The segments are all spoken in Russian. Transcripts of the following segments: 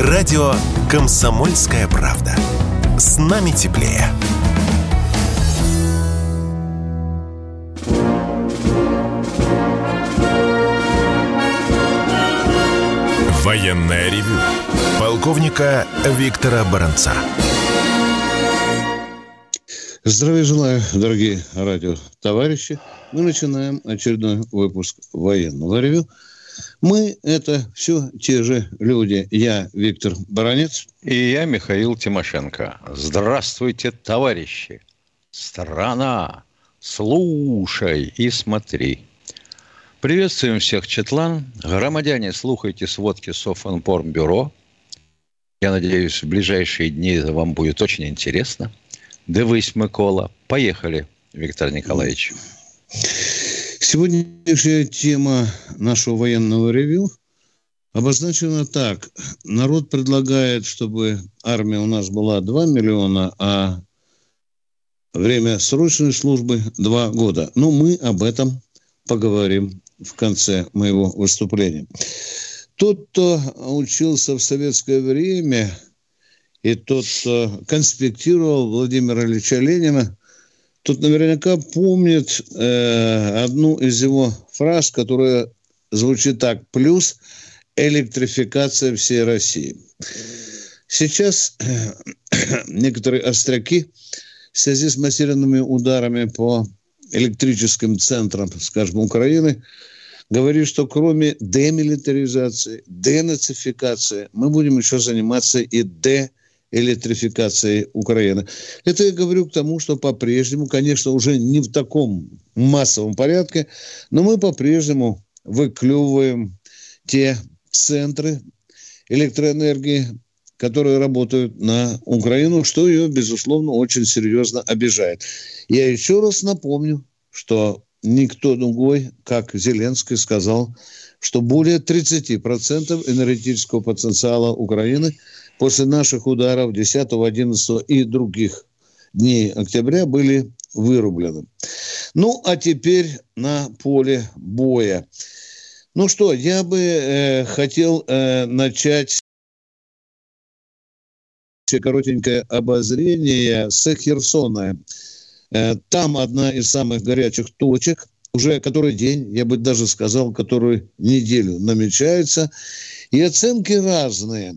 Радио «Комсомольская правда». С нами теплее. Военная ревю. Полковника Виктора Баранца. Здравия желаю, дорогие радио товарищи. Мы начинаем очередной выпуск военного ревю. Мы – это все те же люди. Я Виктор Баранец. И я Михаил Тимошенко. Здравствуйте, товарищи. Страна, слушай и смотри. Приветствуем всех, Четлан. Громадяне, слухайте сводки Софинформбюро. Я надеюсь, в ближайшие дни вам будет очень интересно. Дивись, Микола. Поехали, Виктор Николаевич. Сегодняшняя тема нашего военного ревю обозначена так. Народ предлагает, чтобы армия у нас была 2 миллиона, а время срочной службы 2 года. Но мы об этом поговорим в конце моего выступления. Тот, кто учился в советское время, и тот, кто конспектировал Владимира Ильича Ленина, Тут наверняка помнит э, одну из его фраз, которая звучит так. Плюс электрификация всей России. Сейчас э, некоторые остряки в связи с массированными ударами по электрическим центрам, скажем, Украины, говорит, что кроме демилитаризации, денацификации, мы будем еще заниматься и де электрификации Украины. Это я говорю к тому, что по-прежнему, конечно, уже не в таком массовом порядке, но мы по-прежнему выклевываем те центры электроэнергии, которые работают на Украину, что ее, безусловно, очень серьезно обижает. Я еще раз напомню, что никто другой, как Зеленский сказал, что более 30% энергетического потенциала Украины – после наших ударов 10, 11 и других дней октября были вырублены. Ну, а теперь на поле боя. Ну что, я бы э, хотел э, начать коротенькое обозрение с Херсона. Э, там одна из самых горячих точек, уже который день, я бы даже сказал, которую неделю намечается. И оценки разные.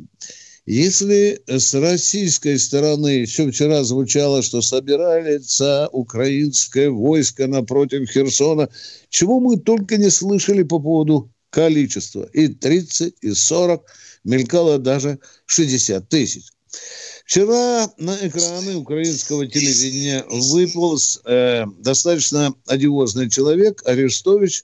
Если с российской стороны еще вчера звучало, что собирается украинское войско напротив Херсона, чего мы только не слышали по поводу количества. И 30, и 40, мелькало даже 60 тысяч. Вчера на экраны украинского телевидения выполз э, достаточно одиозный человек, Арестович,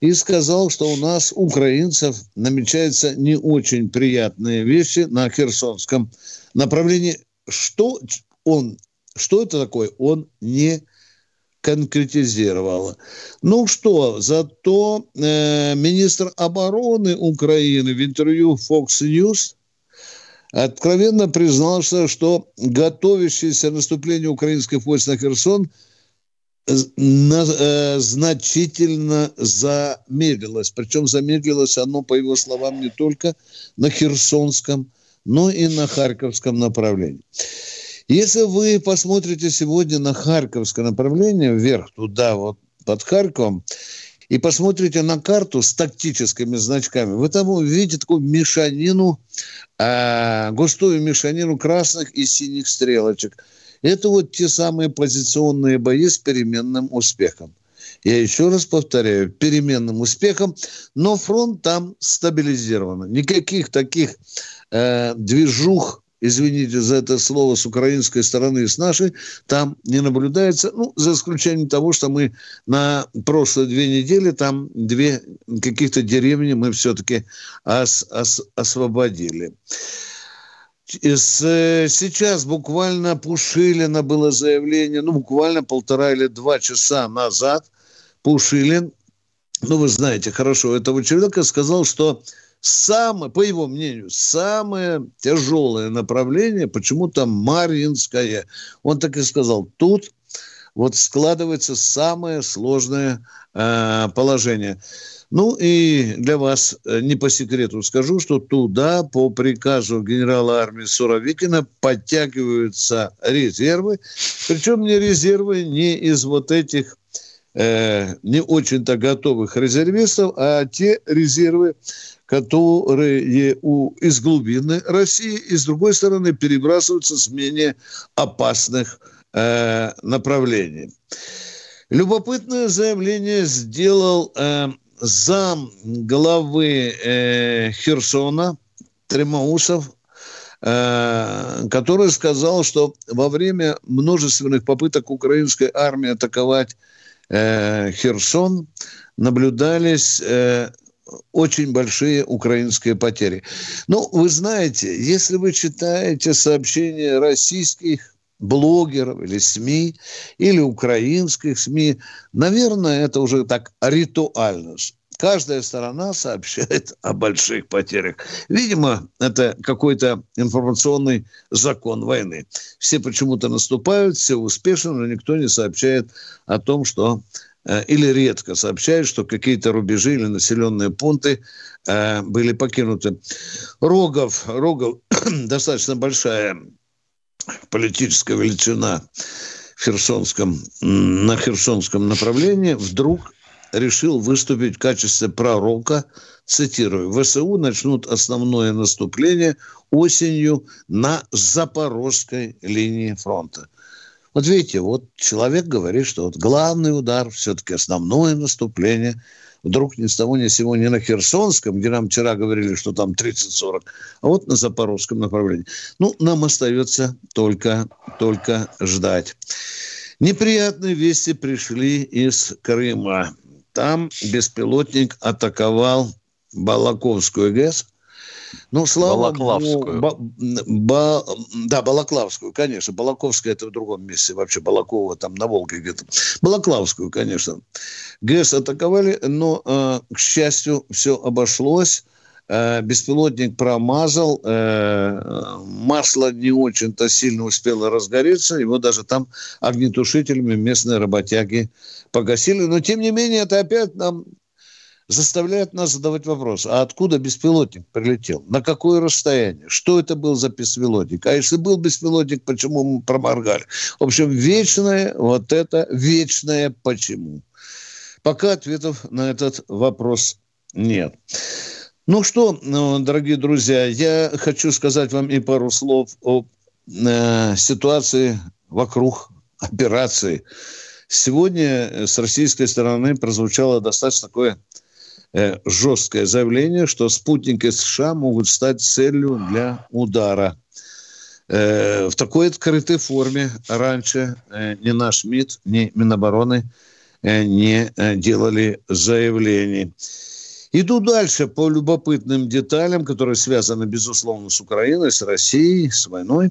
и сказал, что у нас, украинцев, намечаются не очень приятные вещи на Херсонском направлении. Что он, что это такое, он не конкретизировал. Ну что, зато э, министр обороны Украины в интервью Fox News откровенно признался, что готовящееся наступление украинских войск на Херсон – значительно замедлилось. Причем замедлилось оно, по его словам, не только на Херсонском, но и на Харьковском направлении. Если вы посмотрите сегодня на Харьковское направление, вверх туда, вот под Харьковом, и посмотрите на карту с тактическими значками, вы там увидите такую мешанину, э, густую мешанину красных и синих стрелочек – это вот те самые позиционные бои с переменным успехом. Я еще раз повторяю, переменным успехом, но фронт там стабилизирован. Никаких таких э, движух, извините за это слово, с украинской стороны и с нашей, там не наблюдается, ну, за исключением того, что мы на прошлые две недели там две каких-то деревни мы все-таки ос, ос, освободили. Сейчас буквально Пушилина было заявление, ну, буквально полтора или два часа назад Пушилин, ну, вы знаете хорошо этого человека, сказал, что самое, по его мнению, самое тяжелое направление почему-то Марьинское. Он так и сказал, тут вот складывается самое сложное э, положение. Ну и для вас э, не по секрету скажу, что туда по приказу генерала армии Суровикина подтягиваются резервы. Причем не резервы не из вот этих э, не очень-то готовых резервистов, а те резервы, которые у, из глубины России и, с другой стороны, перебрасываются с менее опасных э, направлений. Любопытное заявление сделал э, зам главы э, Херсона Тремоусов, э, который сказал, что во время множественных попыток украинской армии атаковать э, Херсон наблюдались э, очень большие украинские потери. Ну, вы знаете, если вы читаете сообщения российских блогеров или СМИ, или украинских СМИ. Наверное, это уже так ритуально. Каждая сторона сообщает о больших потерях. Видимо, это какой-то информационный закон войны. Все почему-то наступают, все успешны, но никто не сообщает о том, что э, или редко сообщает, что какие-то рубежи или населенные пункты э, были покинуты. Рогов, Рогов достаточно большая политическая величина в Херсонском, на Херсонском направлении вдруг решил выступить в качестве пророка, цитирую, ВСУ начнут основное наступление осенью на Запорожской линии фронта. Вот видите, вот человек говорит, что вот главный удар, все-таки основное наступление – вдруг ни с того ни с сего не на Херсонском, где нам вчера говорили, что там 30-40, а вот на Запорожском направлении. Ну, нам остается только, только ждать. Неприятные вести пришли из Крыма. Там беспилотник атаковал Балаковскую ГЭС – ну, слава Балаклавскую. Богу, ба, ба, да, Балаклавскую, конечно. Балаковская это в другом месте. Вообще Балакова там на Волге где-то. Балаклавскую, конечно. ГЭС атаковали, но, э, к счастью, все обошлось. Э, беспилотник промазал, э, масло не очень-то сильно успело разгореться, его даже там огнетушителями местные работяги погасили. Но, тем не менее, это опять нам заставляет нас задавать вопрос, а откуда беспилотник прилетел? На какое расстояние? Что это был за беспилотник? А если был беспилотник, почему мы проморгали? В общем, вечное вот это, вечное почему. Пока ответов на этот вопрос нет. Ну что, ну, дорогие друзья, я хочу сказать вам и пару слов о э, ситуации вокруг операции. Сегодня с российской стороны прозвучало достаточно такое жесткое заявление, что спутники США могут стать целью для удара. Э, в такой открытой форме раньше э, ни наш МИД, ни Минобороны не делали заявлений. Иду дальше по любопытным деталям, которые связаны, безусловно, с Украиной, с Россией, с войной.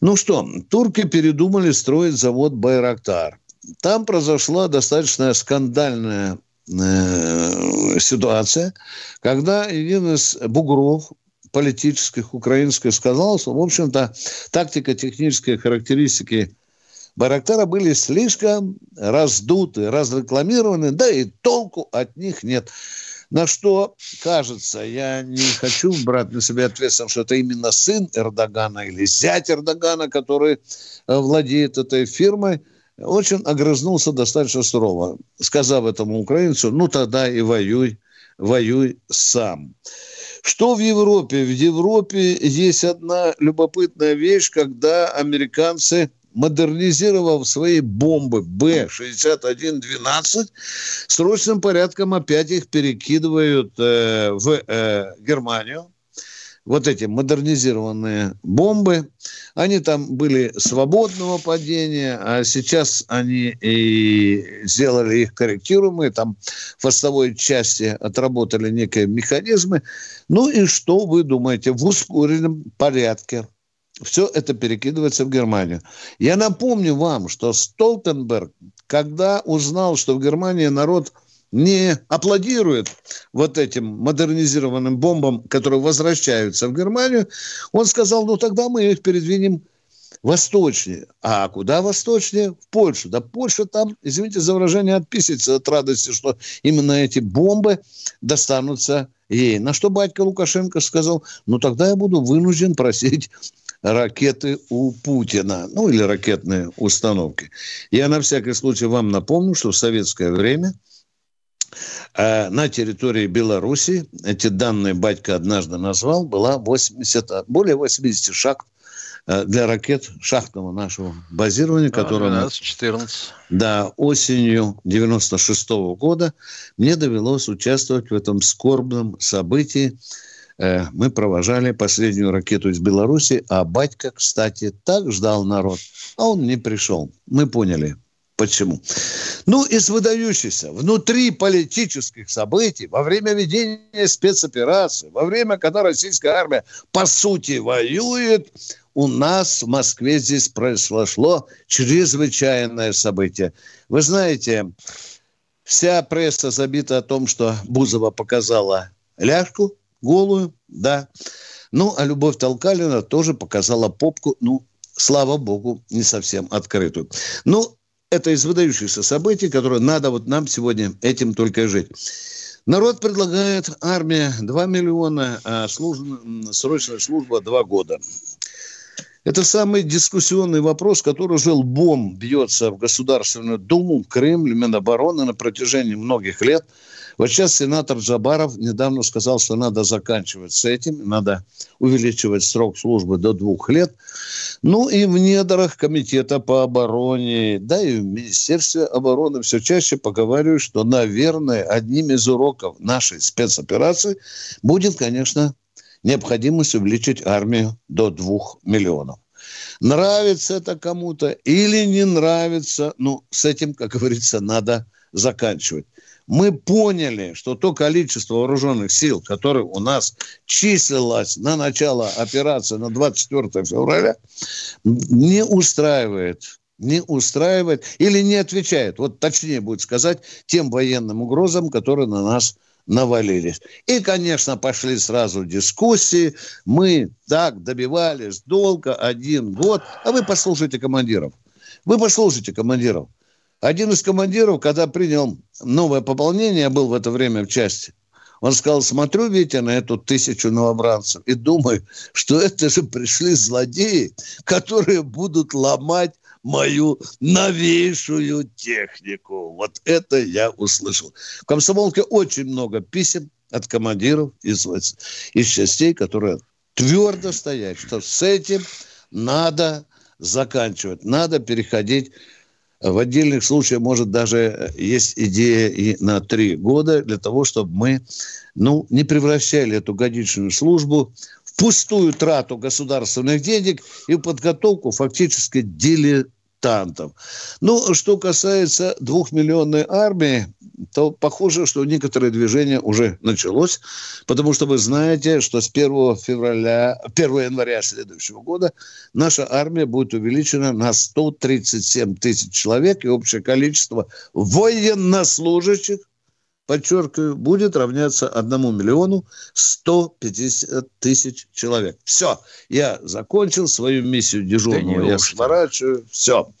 Ну что, турки передумали строить завод «Байрактар». Там произошла достаточно скандальная Э, ситуация, когда один из бугров политических украинских сказал, что, в общем-то, тактика, технические характеристики Байрактара были слишком раздуты, разрекламированы, да и толку от них нет. На что, кажется, я не хочу брать на себя ответственность, что это именно сын Эрдогана или зять Эрдогана, который э, владеет этой фирмой – очень огрызнулся достаточно сурово, сказав этому украинцу, ну тогда и воюй, воюй сам. Что в Европе? В Европе есть одна любопытная вещь, когда американцы модернизировав свои бомбы Б-61-12, срочным порядком опять их перекидывают э, в э, Германию вот эти модернизированные бомбы. Они там были свободного падения, а сейчас они и сделали их корректируемые, там в хвостовой части отработали некие механизмы. Ну и что вы думаете? В ускоренном порядке все это перекидывается в Германию. Я напомню вам, что Столтенберг, когда узнал, что в Германии народ – не аплодирует вот этим модернизированным бомбам, которые возвращаются в Германию, он сказал, ну тогда мы их передвинем восточнее. А куда восточнее? В Польшу. Да Польша там, извините за выражение, отписывается от радости, что именно эти бомбы достанутся ей. На что батька Лукашенко сказал, ну тогда я буду вынужден просить ракеты у Путина, ну или ракетные установки. Я на всякий случай вам напомню, что в советское время на территории Беларуси, эти данные батька однажды назвал, была 80, более 80 шахт Э, для ракет шахтного нашего базирования, которое... 12-14. Да, осенью 96 -го года мне довелось участвовать в этом скорбном событии. Э, мы провожали последнюю ракету из Беларуси, а батька, кстати, так ждал народ, а он не пришел. Мы поняли, Почему? Ну, из выдающихся внутри политических событий, во время ведения спецоперации, во время, когда российская армия, по сути, воюет, у нас в Москве здесь произошло чрезвычайное событие. Вы знаете, вся пресса забита о том, что Бузова показала ляжку голую, да. Ну, а Любовь Толкалина тоже показала попку, ну, слава богу, не совсем открытую. Ну, это из выдающихся событий, которые надо вот нам сегодня этим только жить. Народ предлагает армия 2 миллиона, а служ... срочная служба 2 года. Это самый дискуссионный вопрос, который уже лбом бьется в Государственную Думу, в Кремль, Минобороны на протяжении многих лет. Вот сейчас сенатор Джабаров недавно сказал, что надо заканчивать с этим, надо увеличивать срок службы до двух лет. Ну и в недрах Комитета по обороне, да и в Министерстве обороны все чаще поговаривают, что, наверное, одним из уроков нашей спецоперации будет, конечно, необходимость увеличить армию до двух миллионов. Нравится это кому-то или не нравится, ну, с этим, как говорится, надо заканчивать. Мы поняли, что то количество вооруженных сил, которое у нас числилось на начало операции на 24 февраля, не устраивает не устраивает или не отвечает, вот точнее будет сказать, тем военным угрозам, которые на нас навалились. И, конечно, пошли сразу дискуссии. Мы так добивались долго, один год. А вы послушайте командиров. Вы послушайте командиров. Один из командиров, когда принял новое пополнение, был в это время в части, он сказал, смотрю, Витя, на эту тысячу новобранцев и думаю, что это же пришли злодеи, которые будут ломать мою новейшую технику. Вот это я услышал. В комсомолке очень много писем от командиров из, из частей, которые твердо стоят, что с этим надо заканчивать, надо переходить в отдельных случаях, может, даже есть идея и на три года для того, чтобы мы ну, не превращали эту годичную службу в пустую трату государственных денег и подготовку фактически дилетантов дилетантов. Ну, что касается двухмиллионной армии, то похоже, что некоторое движение уже началось, потому что вы знаете, что с 1 февраля, 1 января следующего года наша армия будет увеличена на 137 тысяч человек, и общее количество военнослужащих подчеркиваю, будет равняться 1 миллиону 150 тысяч человек. Все, я закончил свою миссию дежурного, да я сворачиваю, все.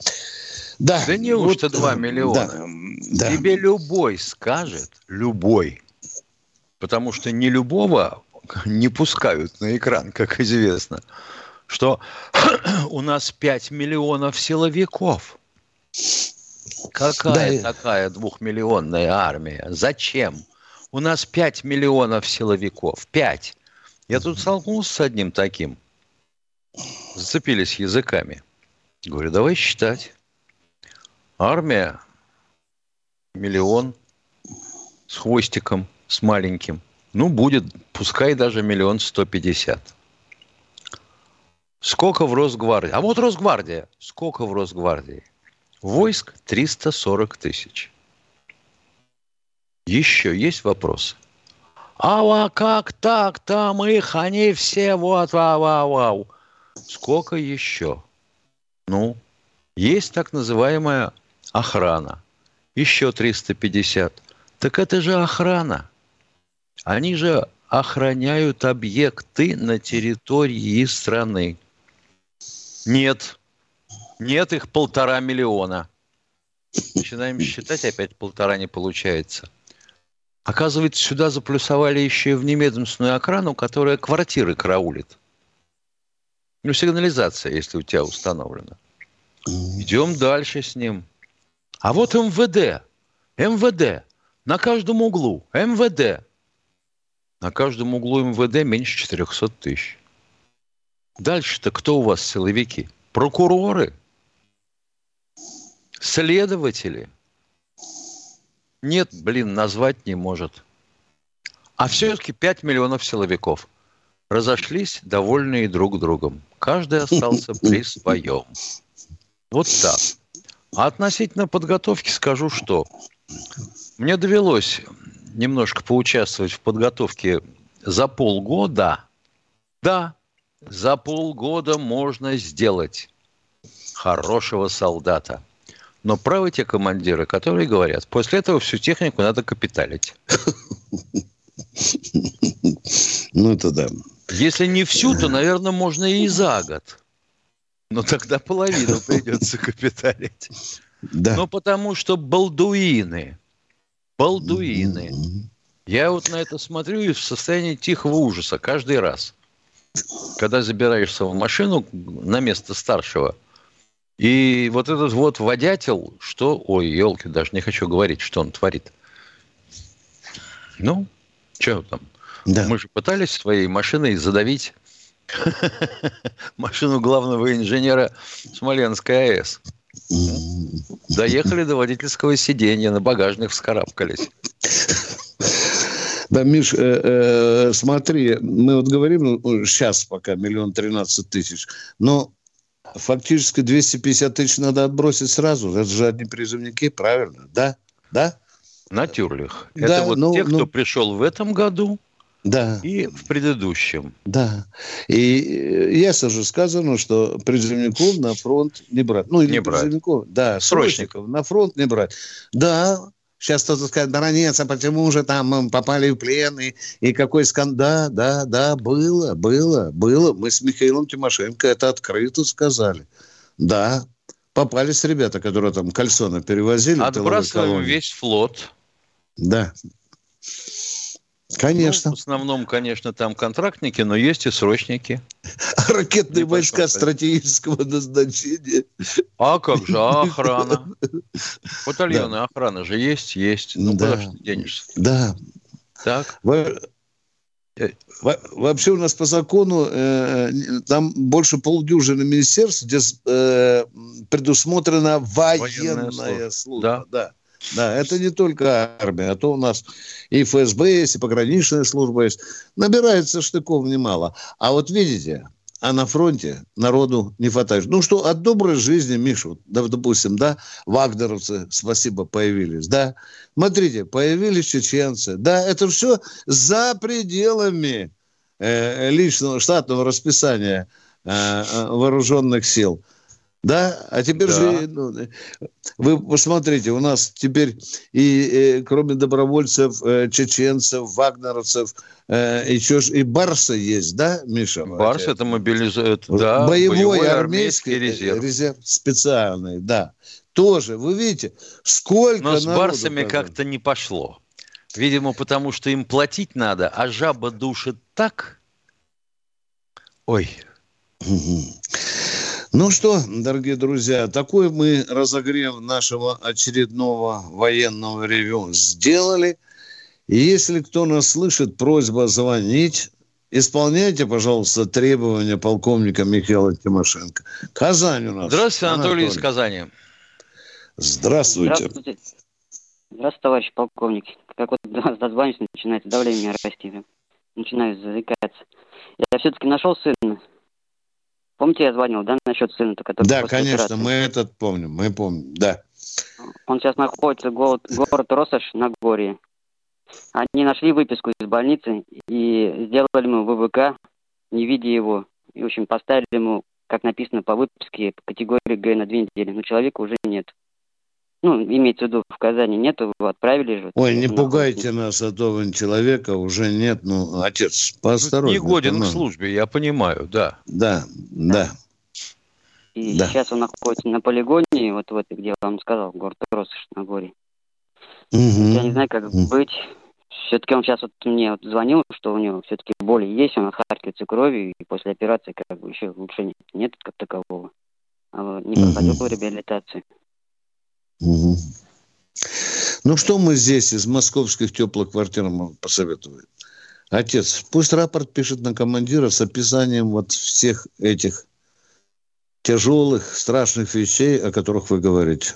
Да, да неужто вот, 2 миллиона? Да, Тебе любой скажет, любой, потому что не любого не пускают на экран, как известно, что у нас 5 миллионов силовиков. Какая да. такая двухмиллионная армия? Зачем? У нас 5 миллионов силовиков. 5. Я тут столкнулся с одним таким. Зацепились языками. Говорю, давай считать. Армия миллион с хвостиком, с маленьким. Ну, будет, пускай даже миллион сто пятьдесят. Сколько в Росгвардии? А вот Росгвардия. Сколько в Росгвардии? Войск 340 тысяч. Еще есть вопросы? А как так? Там их, они все вот, вау, вау, вау. Сколько еще? Ну, есть так называемая охрана. Еще 350. Так это же охрана. Они же охраняют объекты на территории страны. Нет, Нет, их полтора миллиона. Начинаем считать, опять полтора не получается. Оказывается, сюда заплюсовали еще и в немедленную охрану, которая квартиры караулит. Ну, сигнализация, если у тебя установлена. Идем дальше с ним. А вот МВД. МВД. На каждом углу. МВД. На каждом углу МВД меньше 400 тысяч. Дальше-то кто у вас силовики? Прокуроры? Следователи? Нет, блин, назвать не может. А все-таки 5 миллионов силовиков. Разошлись, довольные друг другом. Каждый остался при своем. Вот так. А относительно подготовки скажу, что мне довелось немножко поучаствовать в подготовке за полгода. Да, за полгода можно сделать хорошего солдата. Но правы те командиры, которые говорят, после этого всю технику надо капиталить. Ну, это да. Если не всю, то, наверное, можно и за год. Но тогда половину придется капиталить. Да. Ну, потому что балдуины, балдуины. Я вот на это смотрю и в состоянии тихого ужаса каждый раз. Когда забираешься в машину на место старшего, и вот этот вот водятел, что... Ой, елки, даже не хочу говорить, что он творит. Ну, что там? Да. Мы же пытались своей машиной задавить машину главного инженера Смоленской АЭС. Доехали до водительского сиденья, на багажник вскарабкались. Да, Миш, э, э, смотри, мы вот говорим, ну, сейчас пока миллион тринадцать тысяч, но фактически 250 тысяч надо отбросить сразу. Это же одни призывники, правильно? Да? Да? Натюрлих. Да, Это вот ну, те, кто ну... пришел в этом году, да. И в предыдущем. Да. И ясно же сказано, что призывников на фронт не брать. Ну, или не призывников, брать. да, срочников на фронт не брать. Да, Сейчас кто-то скажет, да ранец, а почему же там попали в плен, и, и какой скандал. Да, да, было, было, было. Мы с Михаилом Тимошенко это открыто сказали. Да, попались ребята, которые там кальсоны перевозили. Отбрасываем весь флот. Да. Конечно. Ну, в основном, конечно, там контрактники, но есть и срочники. Ракетные Не войска так. стратегического назначения. А как же, а охрана? Батальоны да. охраны же есть, есть. Ну, да. куда же ты денешься? Да. Так. Во... Вообще у нас по закону э, там больше полдюжины министерств, где э, предусмотрена военная, военная служба. Да. да. Да, это не только армия, а то у нас и ФСБ есть, и пограничная служба есть. Набирается штыков немало. А вот видите, а на фронте народу не хватает. Ну что, от доброй жизни, Мишу, да, допустим, да, вагнеровцы, спасибо, появились, да. Смотрите, появились чеченцы, да, это все за пределами э, личного штатного расписания э, э вооруженных сил. Да, а теперь да. же, ну, вы посмотрите, у нас теперь и, и кроме добровольцев, э, чеченцев, вагнеровцев, э, еще и барсы есть, да, Миша? Барс это мобилизует, да, боевой, боевой армейский, армейский резерв. резерв специальный, да. Тоже, вы видите, сколько Но с барсами как-то не пошло. Видимо, потому что им платить надо, а жаба душит так. Ой. Ну что, дорогие друзья, такой мы разогрев нашего очередного военного ревю сделали. И если кто нас слышит, просьба звонить. Исполняйте, пожалуйста, требования полковника Михаила Тимошенко. Казань у нас. Здравствуйте, Анатолий, Анатолий. из Казани. Здравствуйте. Здравствуйте. Здравствуйте, товарищ полковник. Как вот дозвонюсь, начинается давление расти. Начинаю заикаться. Я все-таки нашел сына Помните, я звонил, да, насчет сына, который Да, конечно, операции? мы этот помним, мы помним, да. Он сейчас находится город, город Росаш на горе. Они нашли выписку из больницы и сделали ему ВВК, не видя его. И, в общем, поставили ему, как написано по выписке, категории Г на две недели. Но человека уже нет ну, имеется в виду, в Казани нету, его отправили же. Ой, не пугайте нас, а то человека уже нет, ну, отец, поосторожнее. Не годен к службе, я понимаю, да. Да, да. И да. сейчас он находится на полигоне, вот в этой, где я вам сказал, город Россош на горе. Угу. Я не знаю, как угу. быть. Все-таки он сейчас вот мне вот звонил, что у него все-таки боли есть, он отхаркивается кровью, и после операции как бы еще улучшения нет как такового. А не проходил угу. реабилитацию. Угу. Ну что мы здесь из московских теплых квартир посоветуем? Отец, пусть рапорт пишет на командира с описанием вот всех этих тяжелых, страшных вещей, о которых вы говорите.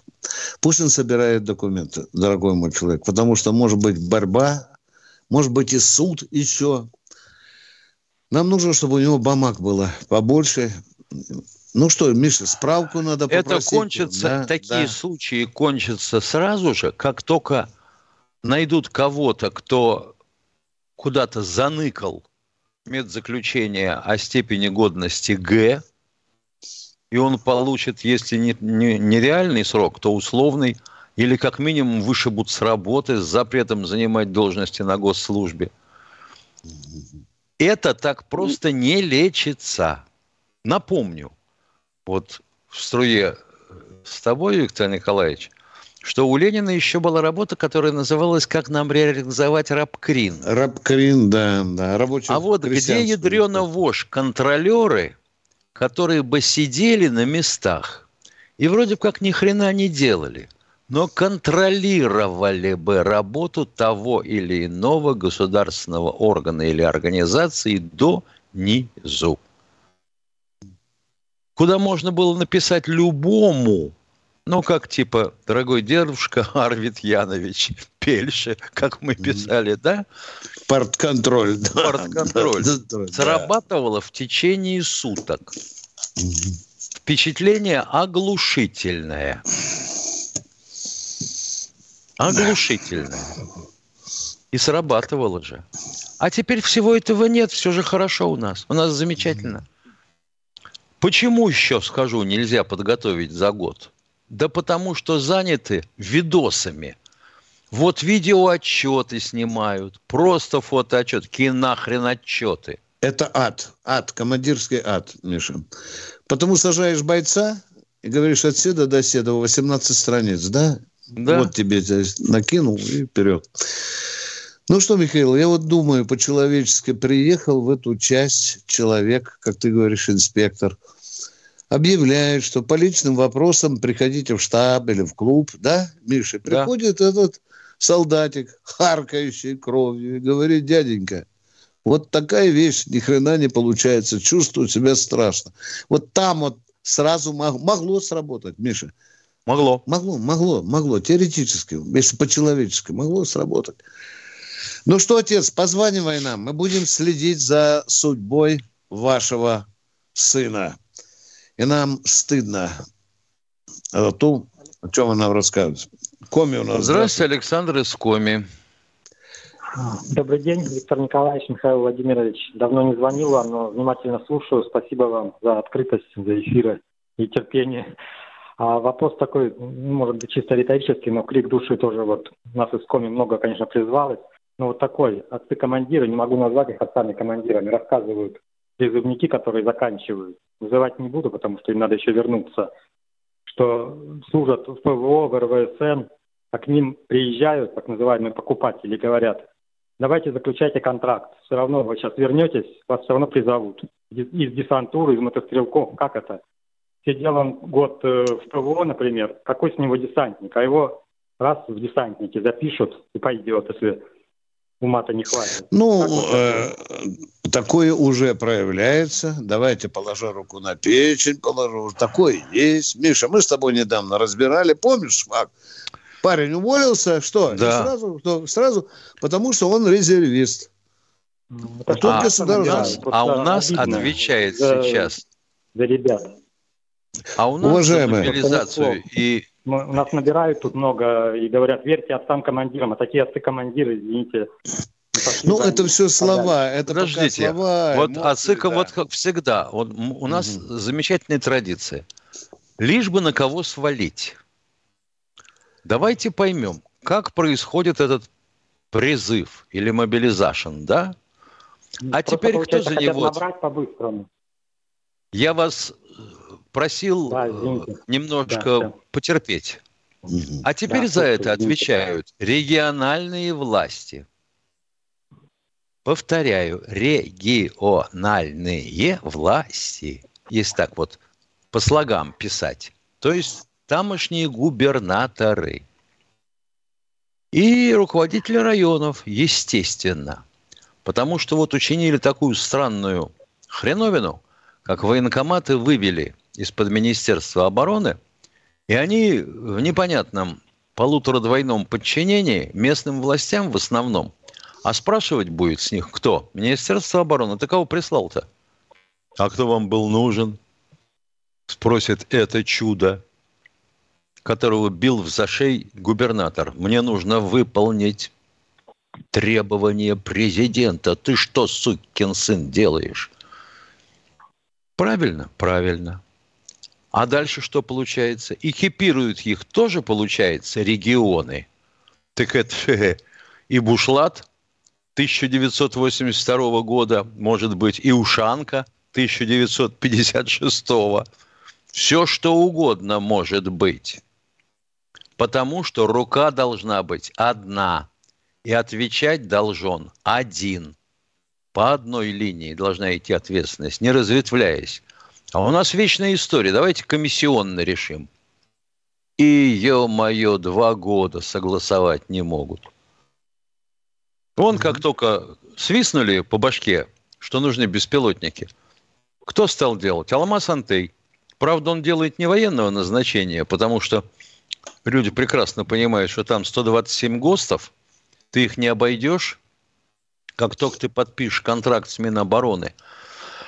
Пусть он собирает документы, дорогой мой человек, потому что может быть борьба, может быть и суд еще. Нам нужно, чтобы у него бумаг было побольше. Ну что, Миша, справку надо попросить. Это кончится, да, такие да. случаи кончатся сразу же, как только найдут кого-то, кто куда-то заныкал медзаключение о степени годности Г, и он получит, если не, не, не реальный срок, то условный, или как минимум вышибут с работы с запретом занимать должности на госслужбе. Это так просто не лечится. Напомню, вот в струе с тобой, Виктор Николаевич, что у Ленина еще была работа, которая называлась «Как нам реализовать рабкрин». Рабкрин, да, да. Рабочий а вот где ядрено вошь контролеры – которые бы сидели на местах и вроде как ни хрена не делали, но контролировали бы работу того или иного государственного органа или организации до низу. Куда можно было написать любому ну, как типа, дорогой дедушка Арвид Янович Пельше, как мы писали, да? Портконтроль. Да. Портконтроль. Да, да, Срабатывало в течение суток. Впечатление оглушительное. Оглушительное. И срабатывало же. А теперь всего этого нет, все же хорошо у нас. У нас замечательно. Почему еще, скажу, нельзя подготовить за год? Да потому что заняты видосами. Вот видеоотчеты снимают, просто фотоотчет, какие нахрен отчеты. Это ад, ад, командирский ад, Миша. Потому сажаешь бойца и говоришь от седа до седа 18 страниц, да? Да. Вот тебе здесь накинул и вперед. Ну что, Михаил, я вот думаю, по-человечески приехал в эту часть человек, как ты говоришь, инспектор – объявляет, что по личным вопросам приходите в штаб или в клуб, да, Миша? Приходит да. этот солдатик, харкающий кровью, и говорит, дяденька, вот такая вещь ни хрена не получается, чувствую себя страшно. Вот там вот сразу мог, могло сработать, Миша. Могло. Могло, могло, могло, теоретически, если по-человечески, могло сработать. Ну что, отец, позванивай нам, мы будем следить за судьбой вашего сына. И нам стыдно о том, о чем вы нам рассказываете. Коми у нас. Здравствуйте, Александр из Коми. Добрый день, Виктор Николаевич, Михаил Владимирович. Давно не звонил вам, но внимательно слушаю. Спасибо вам за открытость, за эфиры и терпение. А вопрос такой, может быть, чисто риторический, но крик души тоже вот нас из Коми много, конечно, призвалось. Но вот такой, отцы-командиры, не могу назвать их отцами командирами, рассказывают призывники, которые заканчивают, вызывать не буду, потому что им надо еще вернуться, что служат в ПВО, в РВСН, а к ним приезжают так называемые покупатели, говорят, давайте заключайте контракт, все равно вы сейчас вернетесь, вас все равно призовут. Из десантуры, из мотострелков, как это? Сидел он год э, в ПВО, например, какой с него десантник, а его раз в десантнике запишут и пойдет, если ума-то не хватит. Ну, э, такое уже проявляется. Давайте положа руку на печень, положу. Такое есть. Миша, мы с тобой недавно разбирали. Помнишь факт? Парень уволился, что? Да. сразу, что? сразу, потому что он резервист. а, тут а, государство... а у нас обидно. отвечает за, сейчас. За ребят. А у нас Уважаемые. мобилизацию и мы, у нас набирают тут много и говорят, верьте отцам-командирам, а такие отцы-командиры, извините, ну, это все слова, это Подождите, слова. Вот эмоции, Ацика, да. вот как всегда, он, у нас угу. замечательная традиция. Лишь бы на кого свалить. Давайте поймем, как происходит этот призыв или мобилизашн, да? А теперь кто за него? Набрать по-быстрому. Я вас просил Да, извините. немножко Да, да. потерпеть. А теперь Да, за это извините. отвечают региональные власти. Повторяю, региональные власти. Если так вот по слогам писать. То есть тамошние губернаторы. И руководители районов, естественно. Потому что вот учинили такую странную хреновину, как военкоматы вывели из-под Министерства обороны, и они в непонятном полутора-двойном подчинении местным властям в основном. А спрашивать будет с них кто? Министерство обороны. Ты кого прислал-то? А кто вам был нужен? Спросит это чудо, которого бил в зашей губернатор. Мне нужно выполнить требования президента. Ты что, сукин сын, делаешь? Правильно? Правильно. А дальше что получается? Экипируют их тоже, получается, регионы. Так это и Бушлат 1982 года, может быть, и Ушанка 1956. Все, что угодно может быть. Потому что рука должна быть одна. И отвечать должен один. По одной линии должна идти ответственность, не разветвляясь. А у нас вечная история. Давайте комиссионно решим. И, ё-моё, два года согласовать не могут. Вон как только свистнули по башке, что нужны беспилотники, кто стал делать? Алмаз Антей. Правда, он делает не военного назначения, потому что люди прекрасно понимают, что там 127 ГОСТов, ты их не обойдешь. Как только ты подпишешь контракт с Минобороны,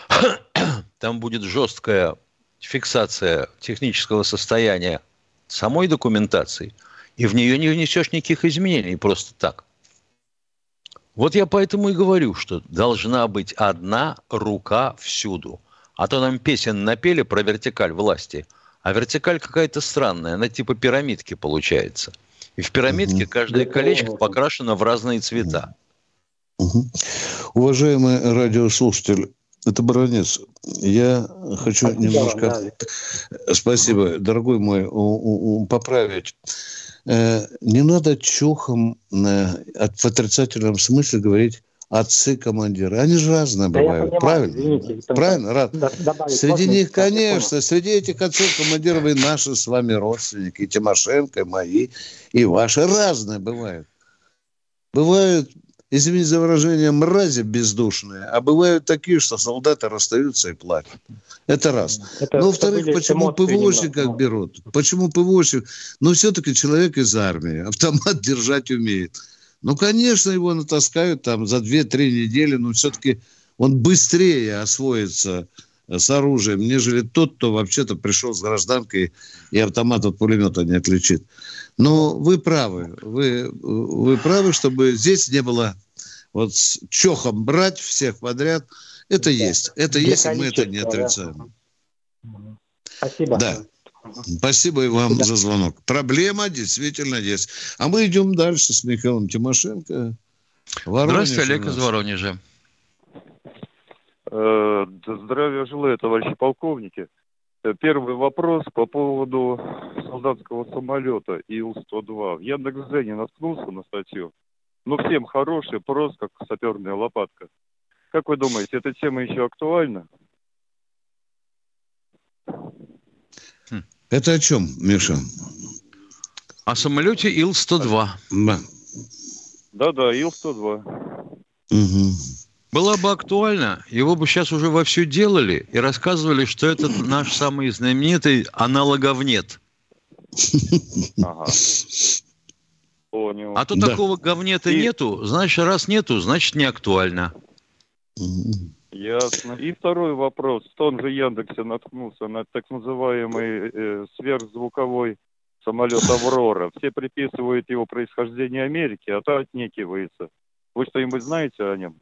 там будет жесткая фиксация технического состояния самой документации, и в нее не внесешь никаких изменений просто так. Вот я поэтому и говорю, что должна быть одна рука всюду. А то нам песен напели про вертикаль власти, а вертикаль какая-то странная, она типа пирамидки получается. И в пирамидке Мгм. каждое колечко покрашено в разные цвета. Мгм. Уважаемый радиослушатель, это Баранец. Я хочу Спасибо немножко... да. Спасибо, дорогой мой, поправить. Э, Не надо чухом э, от- в отрицательном смысле говорить отцы-командиры. Они же разные Да бывают, понимаю, правильно? извините, правильно, Рад? Среди них, конечно, среди этих отцов-командиров и наши с вами родственники, и Тимошенко, и мои, и ваши, разные бывают. Бывают, извините за выражение, мрази бездушные, а бывают такие, что солдаты расстаются и плачут. Это раз. Это- Ну, во-вторых, почему ПВОшников немного. берут? Почему ПВОшник? Ну, все-таки человек из армии, автомат держать умеет. Ну, конечно, его натаскают там за 2-3 недели, но все-таки он быстрее освоится э, с оружием, нежели тот, кто вообще-то пришел с гражданкой и автомат от пулемета не отличит. Но вы правы. Вы, вы правы, чтобы здесь не было вот с чохом брать всех подряд. Это Да. есть. Это есть, и мы это не да. отрицаем. Спасибо. Да. Спасибо и вам Да. за звонок. Проблема действительно есть. А мы идем дальше с Михаилом Тимошенко. Воронеж Здравствуйте, Олег из Воронежа. Э, Здравия желаю, товарищи полковники. Э, Первый вопрос по поводу солдатского самолета Ил-102. В Яндекс.Зене наткнулся на статью. Ну, всем хороший, просто как саперная лопатка. Как вы думаете, эта тема еще актуальна? Это о чем, Миша? О самолете Ил-102. Да. Да-да, Ил-102. Мгм. Было бы актуально, его бы сейчас уже вовсю делали и рассказывали, что это наш самый знаменитый аналоговнет. Ага. Понял. А то Да. такого говнета И- нету, значит, раз нету, значит, не актуально. Ясно. И второй вопрос. В том же Яндексе наткнулся на так называемый э, сверхзвуковой самолет «Аврора». Все приписывают его происхождение Америки, а то отнекивается. Вы что-нибудь знаете о нем?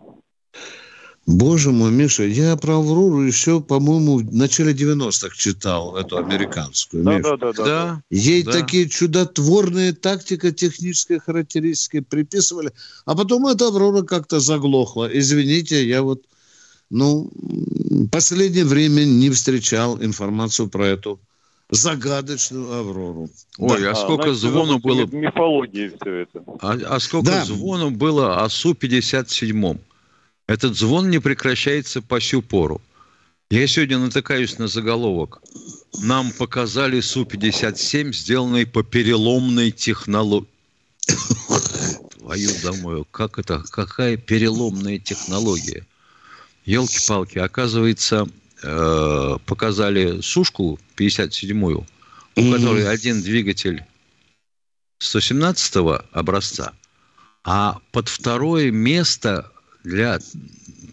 Боже мой, Миша, я про Аврору еще, по-моему, в начале 90-х читал эту американскую. Миш. Да-да-да. Да, Ей Да. такие чудотворные тактико-технические характеристики приписывали, а потом эта Аврора как-то заглохла. Извините, я вот ну, последнее время не встречал информацию про эту загадочную Аврору. Ой, да. а сколько а, звону было... Мифологии все это. А, а сколько да. звону было о Су-57? Этот звон не прекращается по сю пору. Я сегодня натыкаюсь на заголовок. Нам показали Су-57, сделанный по переломной технологии. Твою домою, как это, какая переломная технология? Елки-палки, оказывается, э, показали сушку 57-ю, у mm-hmm. которой один двигатель 117 образца, а под второе место для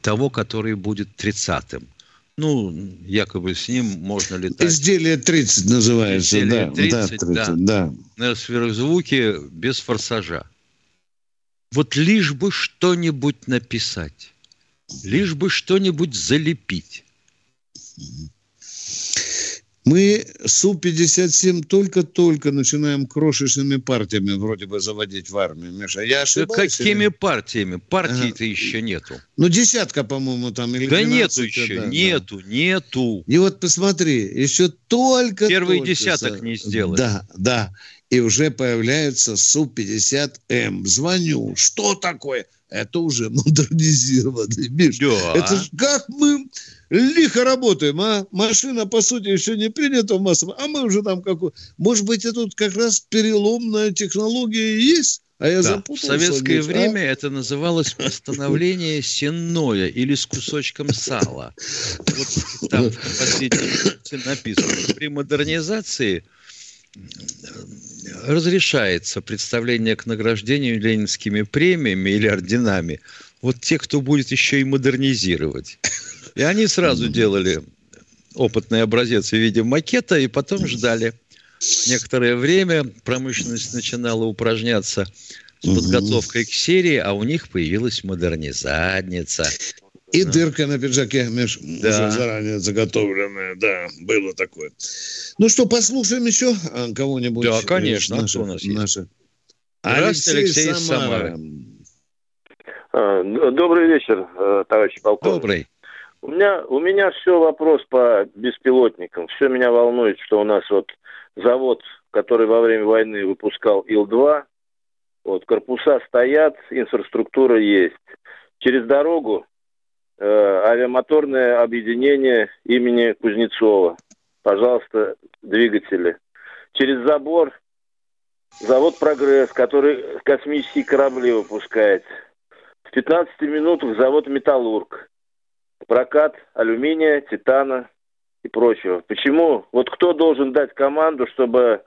того, который будет 30-м. Ну, якобы с ним можно летать. Изделие 30 называется, Изделие да. 30, да, 30, да. да. На сверхзвуке без форсажа. Вот лишь бы что-нибудь написать, лишь бы что-нибудь залепить. Мы Су-57 только-только начинаем крошечными партиями вроде бы заводить в армию. Миша, я ошибаюсь? Какими или... партиями? Партий-то ага. еще нету. Ну, десятка, по-моему, там. Или да 12, нету еще, да, нету, да. нету. И вот посмотри, еще только... Первый десяток не сделали. Да, да. И уже появляется Су-50М. Звоню. Что такое? Это уже модернизированный, Миш. Да. Это ж как мы лихо работаем, а? Машина, по сути, еще не принята в массовом, а мы уже там какой... Может быть, это тут как раз переломная технология есть? А я да. В советское ведь, время а? это называлось постановление сенное или с кусочком сала. Вот там в последнем написано. При модернизации разрешается представление к награждению ленинскими премиями или орденами вот те, кто будет еще и модернизировать. И они сразу делали опытный образец в виде макета и потом ждали. Некоторое время промышленность начинала упражняться с подготовкой к серии, а у них появилась модернизадница. И да. дырка на пиджаке, Миш, да. уже заранее заготовленная. Да, было такое. Ну что, послушаем еще а, кого-нибудь? Да, конечно. Наши, а у нас наши. Алексей, Алексей Самара. А, добрый вечер, э, товарищ полковник. Добрый. У меня, у меня все вопрос по беспилотникам. Все меня волнует, что у нас вот завод, который во время войны выпускал Ил-2, вот корпуса стоят, инфраструктура есть. Через дорогу э, авиамоторное объединение имени Кузнецова. Пожалуйста, двигатели. Через забор завод «Прогресс», который космические корабли выпускает. В 15 минутах завод «Металлург» прокат алюминия, титана и прочего. Почему? Вот кто должен дать команду, чтобы...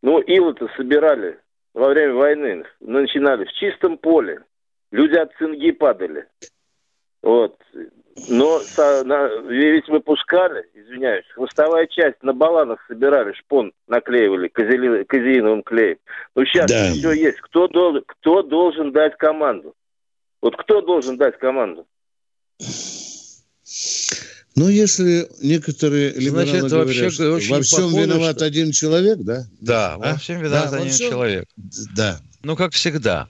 Ну, илы-то собирали во время войны, начинали в чистом поле. Люди от цинги падали. Вот. Но со, на, ведь выпускали, извиняюсь, хвостовая часть на баланах собирали, шпон наклеивали казели, казеиновым клеем. Ну, сейчас да. все есть. Кто, дол, кто должен дать команду? Вот кто должен дать команду? Ну, если некоторые либералы Значит, говорят, вообще, что во всем похоже, виноват что... один человек, да? Да, а? во всем виноват да, один всем... человек. Да. Ну, как всегда.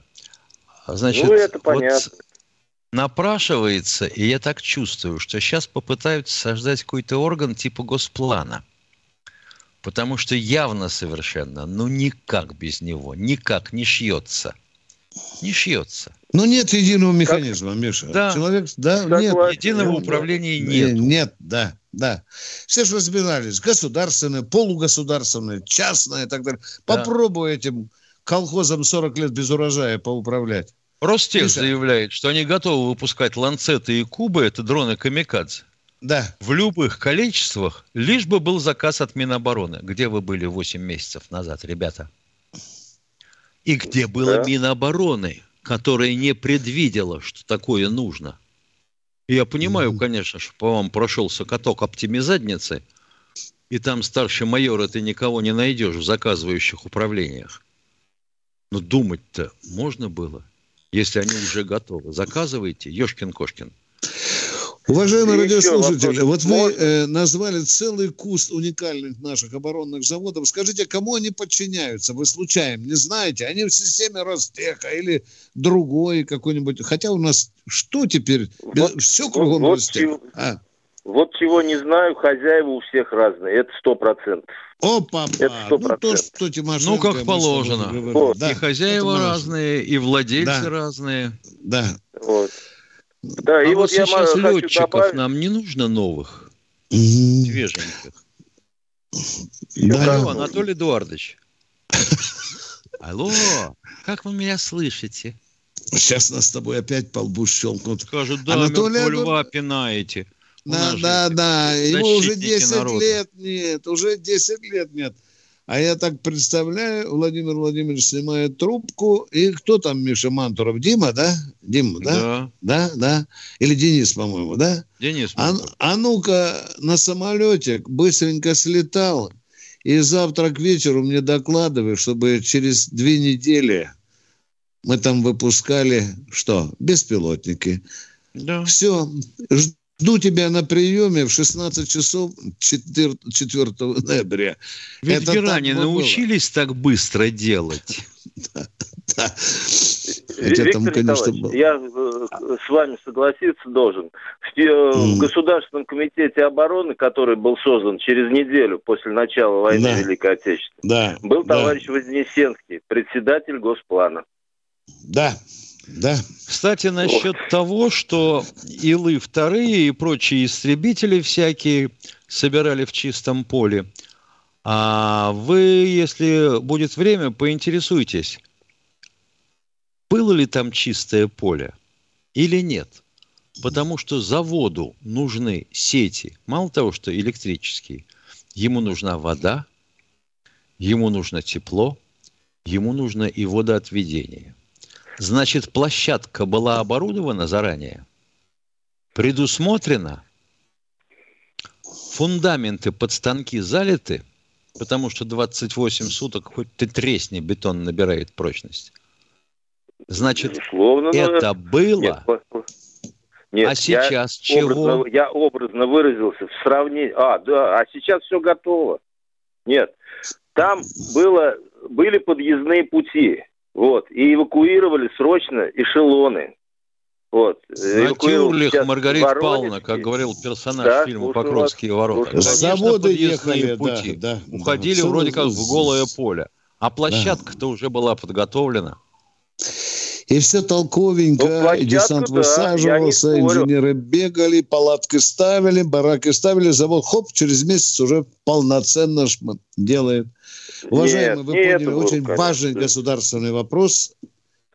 Значит, ну, это понятно. Вот напрашивается, и я так чувствую, что сейчас попытаются создать какой-то орган типа госплана. Потому что явно совершенно, ну никак без него, никак не шьется – не шьется. Ну, нет единого механизма, как? Миша. Да. Человек, да, так нет. Единого нет, управления нет. Нет, да, да. Все же разбирались. Государственное, полугосударственное, частное и так далее. Да. Попробуй этим колхозом 40 лет без урожая поуправлять. Ростех Миша. заявляет, что они готовы выпускать ланцеты и кубы, это дроны камикадзе. Да. В любых количествах, лишь бы был заказ от Минобороны. Где вы были 8 месяцев назад, ребята? И где было да. Минобороны, которая не предвидела, что такое нужно. Я понимаю, mm-hmm. конечно, что по вам прошелся каток оптимизадницы, и там старший майор ты никого не найдешь в заказывающих управлениях. Но думать-то можно было, если они уже готовы. Заказывайте, Ешкин-Кошкин. Уважаемые и радиослушатели, вот вы э, назвали целый куст уникальных наших оборонных заводов. Скажите, кому они подчиняются? Вы случайно не знаете? Они в системе Ростеха или другой какой-нибудь? Хотя у нас Что теперь? Вот- Все кругом вот растет. чего- А. Вот чего не знаю, хозяева у всех разные. Это сто процентов. О, папа, Это сто ну то, что Тимошенко... Ну, как положено. Вот. Да, и хозяева разные, и владельцы Да. разные. Да. Вот. Да, а и вот вот я сейчас хочу летчиков добавить. нам не нужно новых, свеженьких. Да. Алло, Анатолий Эдуардович. Алло, как вы меня слышите? Сейчас нас с тобой опять по лбу щелкнут. Скажут, да, Анатолий льва пинаете. Да, да, да. Ему уже защитники 10 народа. лет нет. Уже 10 лет нет. А я так представляю, Владимир Владимирович снимает трубку, и кто там, Миша Мантуров? Дима, да? Дима, да? Да. Да, да. Или Денис, по-моему, да? Денис, А, а ну-ка на самолете быстренько слетал, и завтра к вечеру мне докладывай, чтобы через две недели мы там выпускали что? Беспилотники. да. Все, жду тебя на приеме в 16 часов 4, 4 ноября. Ветеране так бы было. научились так быстро делать. Да. Ви- Хотя Виктор там, конечно, было. я э, с вами согласиться должен. В, э, в. Государственном комитете обороны, который был создан через неделю после начала войны Да. Великой Отечественной, Да, был да, товарищ Вознесенский, председатель Госплана. да, да. Кстати, насчет того, что Илы вторые и прочие истребители всякие собирали в чистом поле. А вы, если будет время, поинтересуйтесь, было ли там чистое поле или нет. Потому что заводу нужны сети. Мало того, что электрические, ему нужна вода, ему нужно тепло, ему нужно и водоотведение. Значит, площадка была оборудована заранее, предусмотрена, фундаменты под станки залиты, потому что 28 суток хоть ты тресни, бетон набирает прочность. Значит, Безусловно, но- это было, Нет, нет, а я сейчас чего? образно, я образно выразился в сравнении. А, да, а сейчас все готово. Нет, там было, были подъездные пути, вот, и эвакуировали срочно эшелоны. Вот. На эвакуировал тюрлях сейчас Маргарита Павловна, как говорил персонаж Да, фильма «Покровские ворота». слушаю. С Конечно, завода подъездные ехали, пути. да, да. Уходили да. вроде как в голое поле. А площадка-то уже была подготовлена. И все толковенько, Ну, десант да, высаживался, инженеры бегали, палатки ставили, бараки ставили, завод, хоп, через месяц уже полноценно делает. Уважаемые, Нет, вы не это поняли, было, очень конечно, важный да. государственный вопрос.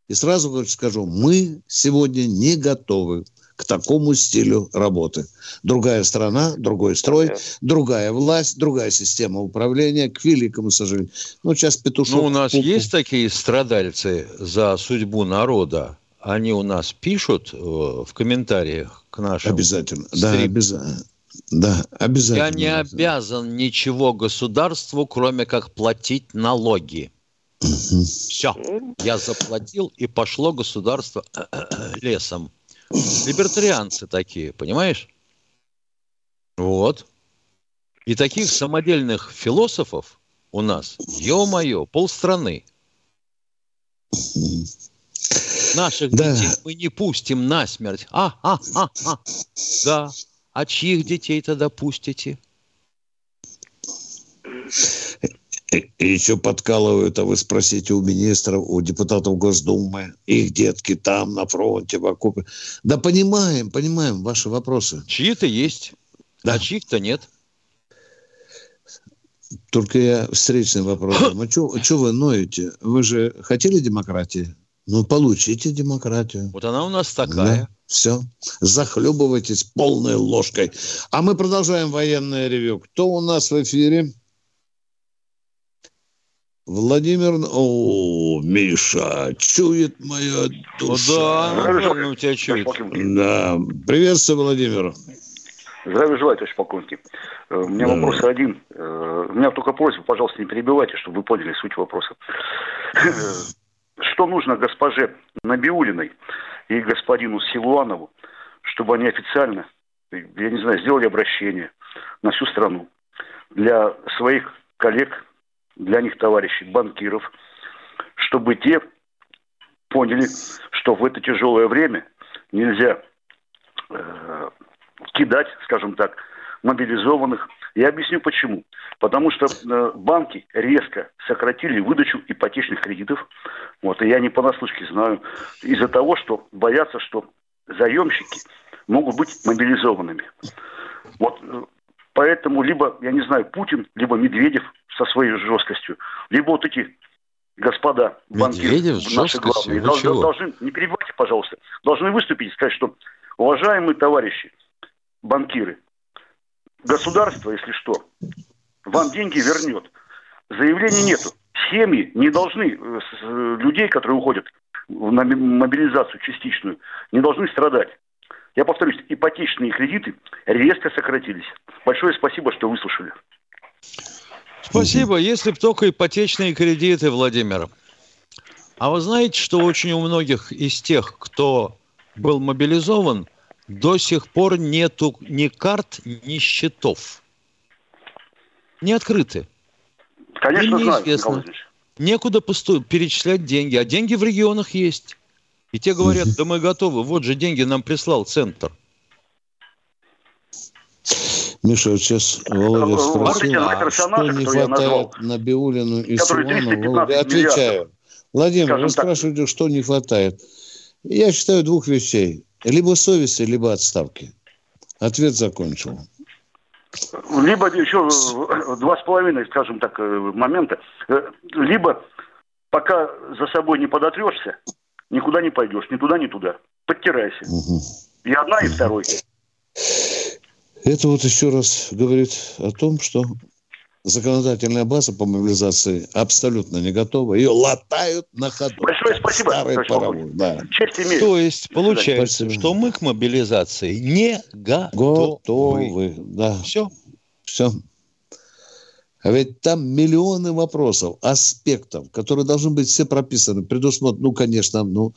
И сразу скажу, мы сегодня не готовы к такому стилю работы. Другая страна, другой строй, другая власть, другая система управления, к великому сожалению. Ну, сейчас петушок... Ну, у нас пу- есть такие страдальцы за судьбу народа. Они у нас пишут э, в комментариях к нашим. Обязательно. Да, стрип. обязательно. Да, обязательно. Я не обязан ничего государству, кроме как платить налоги. Все. Я заплатил, и пошло государство лесом. Либертарианцы такие, понимаешь? Вот. И таких самодельных философов у нас, ё-моё, полстраны. Наших Да. детей мы не пустим насмерть. А, а, а, а. Да. А чьих детей тогда пустите? И, еще подкалывают, а вы спросите у министров, у депутатов Госдумы, их детки там, на фронте, в окопе. Да понимаем, понимаем ваши вопросы. Чьи-то есть, Да. а чьих-то нет. Только я встречный вопрос. А что вы ноете? Вы же хотели демократии? Ну, получите демократию. Вот она у нас такая. Все. Захлебывайтесь полной ложкой. А мы продолжаем военное ревю. Кто у нас в эфире? Владимир... О, Миша, чует моя Ну душа. да, нормально у тебя чует. Да. Приветствую, Владимир. Здравия желаю, товарищ полковник. Э, У меня Да. вопрос один. Э, У меня только просьба, пожалуйста, не перебивайте, чтобы вы поняли суть вопроса. Э, Что нужно госпоже Набиулиной и господину Силуанову, чтобы они официально, я не знаю, сделали обращение на всю страну для своих коллег, для них товарищей, банкиров, чтобы те поняли, что в это тяжелое время нельзя э, кидать, скажем так, мобилизованных. Я объясню почему. Потому что э, банки резко сократили выдачу ипотечных кредитов. Вот, и я не понаслышке знаю. Из-за того, что боятся, что заемщики могут быть мобилизованными. Вот э, поэтому либо, я не знаю, Путин, либо Медведев со своей жесткостью, либо вот эти господа банкиры, наши главные, должны, должны, не перебивайте, пожалуйста, должны выступить и сказать, что уважаемые товарищи, банкиры, государство, если что, вам деньги вернет. Заявлений нету. Семьи не должны, э, э, людей, которые уходят на мобилизацию частичную, не должны страдать. Я повторюсь, ипотечные кредиты резко сократились. Большое спасибо, что выслушали. Спасибо, если б только ипотечные кредиты, Владимир. А вы знаете, что очень у многих из тех, кто был мобилизован, до сих пор нету ни карт, ни счетов. Не открыты. Конечно, Им знаю, неизвестно. Владимирович. Некуда посту- перечислять деньги, а деньги в регионах есть. И те говорят, да мы готовы, вот же деньги нам прислал центр. Миша, вот сейчас Володя Э, спросил, Маркетинг а что не я назвал, хватает Набиулину и который Силуанову? 315 Володя, отвечаю. Владимир, вы так. спрашиваете, что не хватает. Я считаю двух вещей. Либо совести, либо отставки. Ответ закончил. Либо еще э, два с половиной, скажем так, э, момента. Э, Либо пока за собой не подотрешься, никуда не пойдешь, ни туда, ни туда. Подтирайся. Мгм. И одна, и второй. Это вот еще раз говорит о том, что законодательная база по мобилизации абсолютно не готова. Ее латают на ходу. Большое спасибо, Старый паровоз, да. Честь имею. То есть получается, Спасибо. что мы к мобилизации не готовы. Готовы, да. Все. Все. А ведь там миллионы вопросов, аспектов, которые должны быть все прописаны, предусмотрены. Ну, конечно, ну,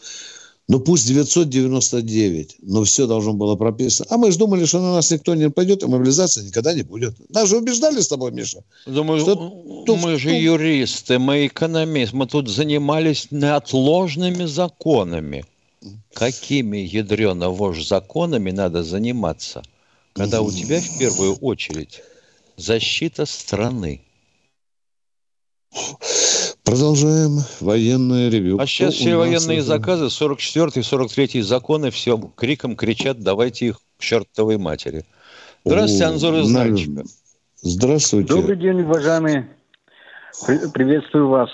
ну пусть 999, но все должно было прописано. А мы же думали, что на нас никто не пойдет, и мобилизации никогда не будет. Нас же убеждали с тобой, Миша. Думаю, Что мы же тут- юристы, мы экономисты, мы тут занимались неотложными законами. Какими ядрено вож законами надо заниматься, когда у тебя в первую очередь защита страны? Продолжаем военное ревю. А сейчас Кто все военные это? заказы, 44 43 законы, все криком кричат, давайте их к чертовой матери. Здравствуйте, О, Анзор из на- Нальчика. Здравствуйте. Добрый день, уважаемые. При- Приветствую вас.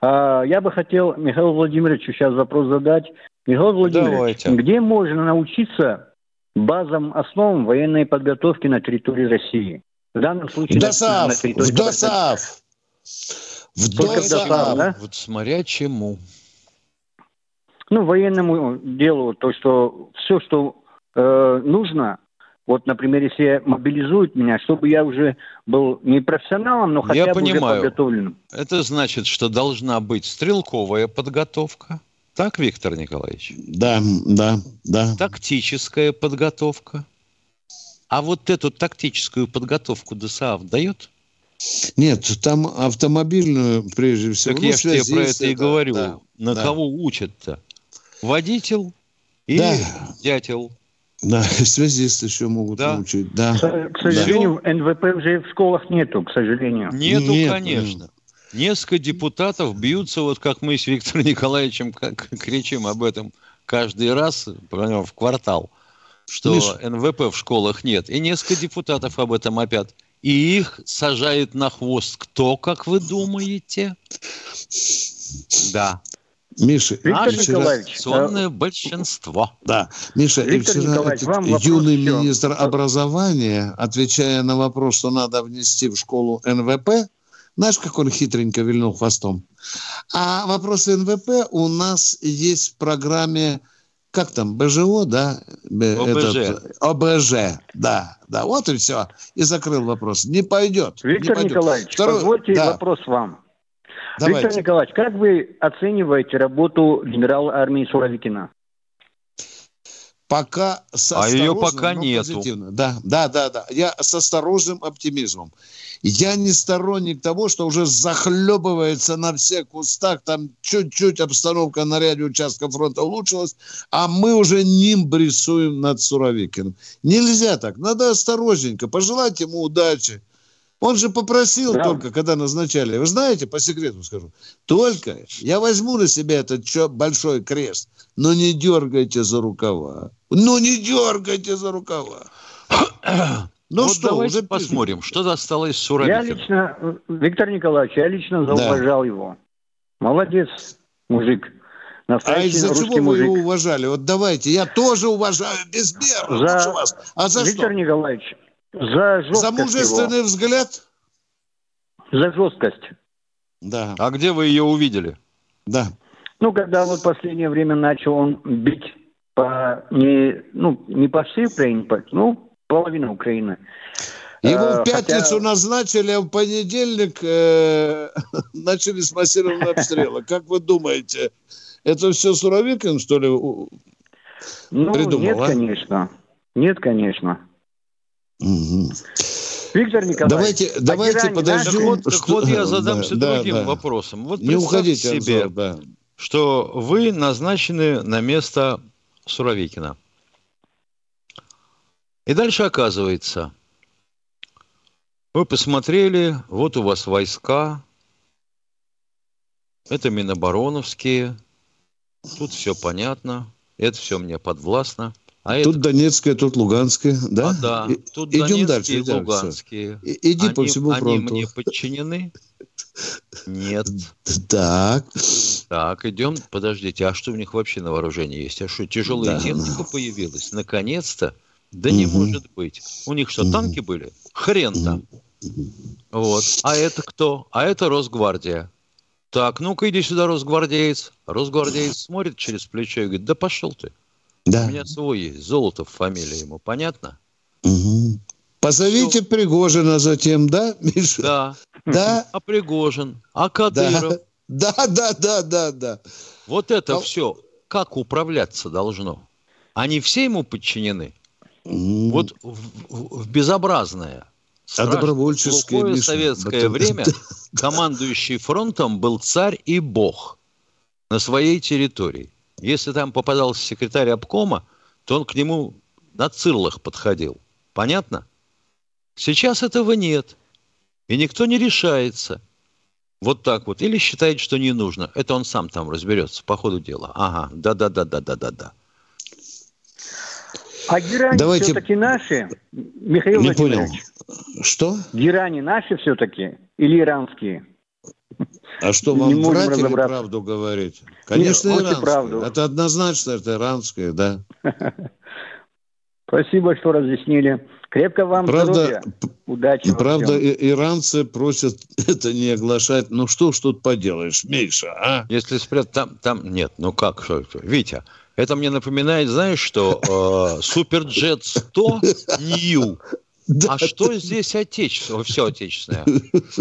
А, Я бы хотел Михаилу Владимировичу сейчас вопрос задать. Михаил Владимирович, Давайте. где можно научиться базовым основам военной подготовки на территории России? В данном случае В ДОСАВ! территории В ДОСАВ! В Только! ДОСАВ, да? Вот смотря чему. Ну, военному делу, то, что все, что э, нужно, вот, например, если мобилизуют меня, чтобы я уже был не профессионалом, но хотя Я бы уже понимаю. подготовленным. Это значит, что должна быть стрелковая подготовка. Так, Виктор Николаевич? Да, да, да. Тактическая подготовка. А вот эту тактическую подготовку ДСАФ дает? Нет, там автомобильную, прежде всего. Так ну, я же тебе про это и говорю. да, На да. кого учат-то? Водитель или Да. дятел? Да, связисты еще могут Да. научить. Да. К к сожалению, НВП уже в школах нету, к сожалению. Нету, Нет, конечно. Несколько депутатов бьются, вот как мы с Виктором Николаевичем как, кричим об этом каждый раз в квартал, что Миш. НВП в школах нет. И несколько депутатов об этом опять. И их сажает на хвост кто, как вы думаете? Да, Миша, Виктор Наше вчера- Николаевич, конституционное большинство. Да, Миша, и Виктор вчера Николаевич, этот вам вопрос юный еще. министр образования, отвечая на вопрос, что надо внести в школу НВП, знаешь, как он хитренько вильнул хвостом? А вопросы НВП у нас есть в программе, как там, БЖО, да? ОБЖ. этот, ОБЖ, да, да, вот и все. И закрыл вопрос. Не пойдет. не Виктор пойдет. Николаевич, Второй- позвольте да, вопрос вам. давайте. Виктор Николаевич, как вы оцениваете работу генерала армии Суровикина? Пока с А ее пока нету. позитивно. Да, да, да, да. Я с осторожным оптимизмом. Я не сторонник того, что уже захлебывается на всех кустах, там чуть-чуть обстановка на ряде участков фронта улучшилась, а мы уже нимб рисуем над Суровикиным. Нельзя так, надо осторожненько, пожелать ему удачи. Он же попросил Да. только, когда назначали. Вы знаете, по секрету скажу, только я возьму на себя этот большой крест, но не дергайте за рукава. Ну не дергайте за рукава. Ну вот что, давайте уже посмотрим, что досталось Я Суровикину. лично, Виктор Николаевич, я лично зауважал его. Молодец, мужик. А Настоящий из-за русский чего вы мужик. его уважали? Вот давайте, я тоже уважаю безмерно За- лучше вас. А за Виктор что? Николаевич, за За его. мужественный взгляд? За жесткость. Да, А где вы ее увидели? да. Ну, когда вот в последнее время начал он бить по не, ну, не по всей Украине, по- ну, половина Украины. Его Э, в пятницу хотя- назначили, а в понедельник э, начались массированные обстрелы. Как вы думаете, это все Суровикин, что ли? Ну, придумал, нет, а? конечно. Нет, конечно. Виктор Николаевич, Давайте, а давайте герани подождем. Так вот, так что- вот я задамся Да, другим да. вопросом. Вот Не уходите, себе, Анзор, да. что вы назначены на место Суровикина. И дальше оказывается, вы посмотрели, вот у вас войска, это Минобороновские, тут все понятно, это все мне подвластно. А Тут это, Донецкая, тут Луганская, да? а, да, тут идем Донецкие дальше, и идем. Луганские. И- Иди по они, всему они фронту. мне подчинены? Нет. Так. Так, идем. Подождите, а что у них вообще на вооружении есть? А что, тяжелая Да. техника появилась? Наконец-то? Да не Мгм. может быть. У них что, Мгм. танки были? Хрен там. Вот. А это кто? А это Росгвардия. Так, ну-ка иди сюда, Росгвардеец. Росгвардеец смотрит через плечо и говорит, да пошел ты. У Да. меня свой есть. Золотов фамилия ему. Понятно? Мгм. Позовите Пригожина затем, да, Миша? Да. Да, А Пригожин? А Кадыров? да, да, да, да, да. Вот это А- все как управляться должно? Они все ему подчинены? М. Вот в, в- в безобразное, а страшное, добровольческое, глухое Миша, советское вот время командующий фронтом был царь и бог на своей территории. Если там попадался секретарь обкома, то он к нему на цирлах подходил. Понятно? Сейчас этого нет. И никто не решается. Вот так вот. Или считает, что не нужно. Это он сам там разберется по ходу дела. Ага, да-да-да-да-да-да-да. а герани Давайте- все-таки наши? Михаил Не понял. Владимирович, Что? герани наши все-таки или иранские? А что, Не вам можем врать или правду говорить? Конечно, лучше иранское. правду. Это однозначно, это иранское, да. Спасибо, что разъяснили. Крепко вам Правда, здоровья. Удачи. Правда, и- иранцы просят это не оглашать. Ну что ж тут поделаешь, Миша, а? Если спрятать там, там нет, ну как, что это? Витя, это мне напоминает, знаешь, что э, Суперджет 100 Нью. Да, А что здесь отечественное, все отечественное?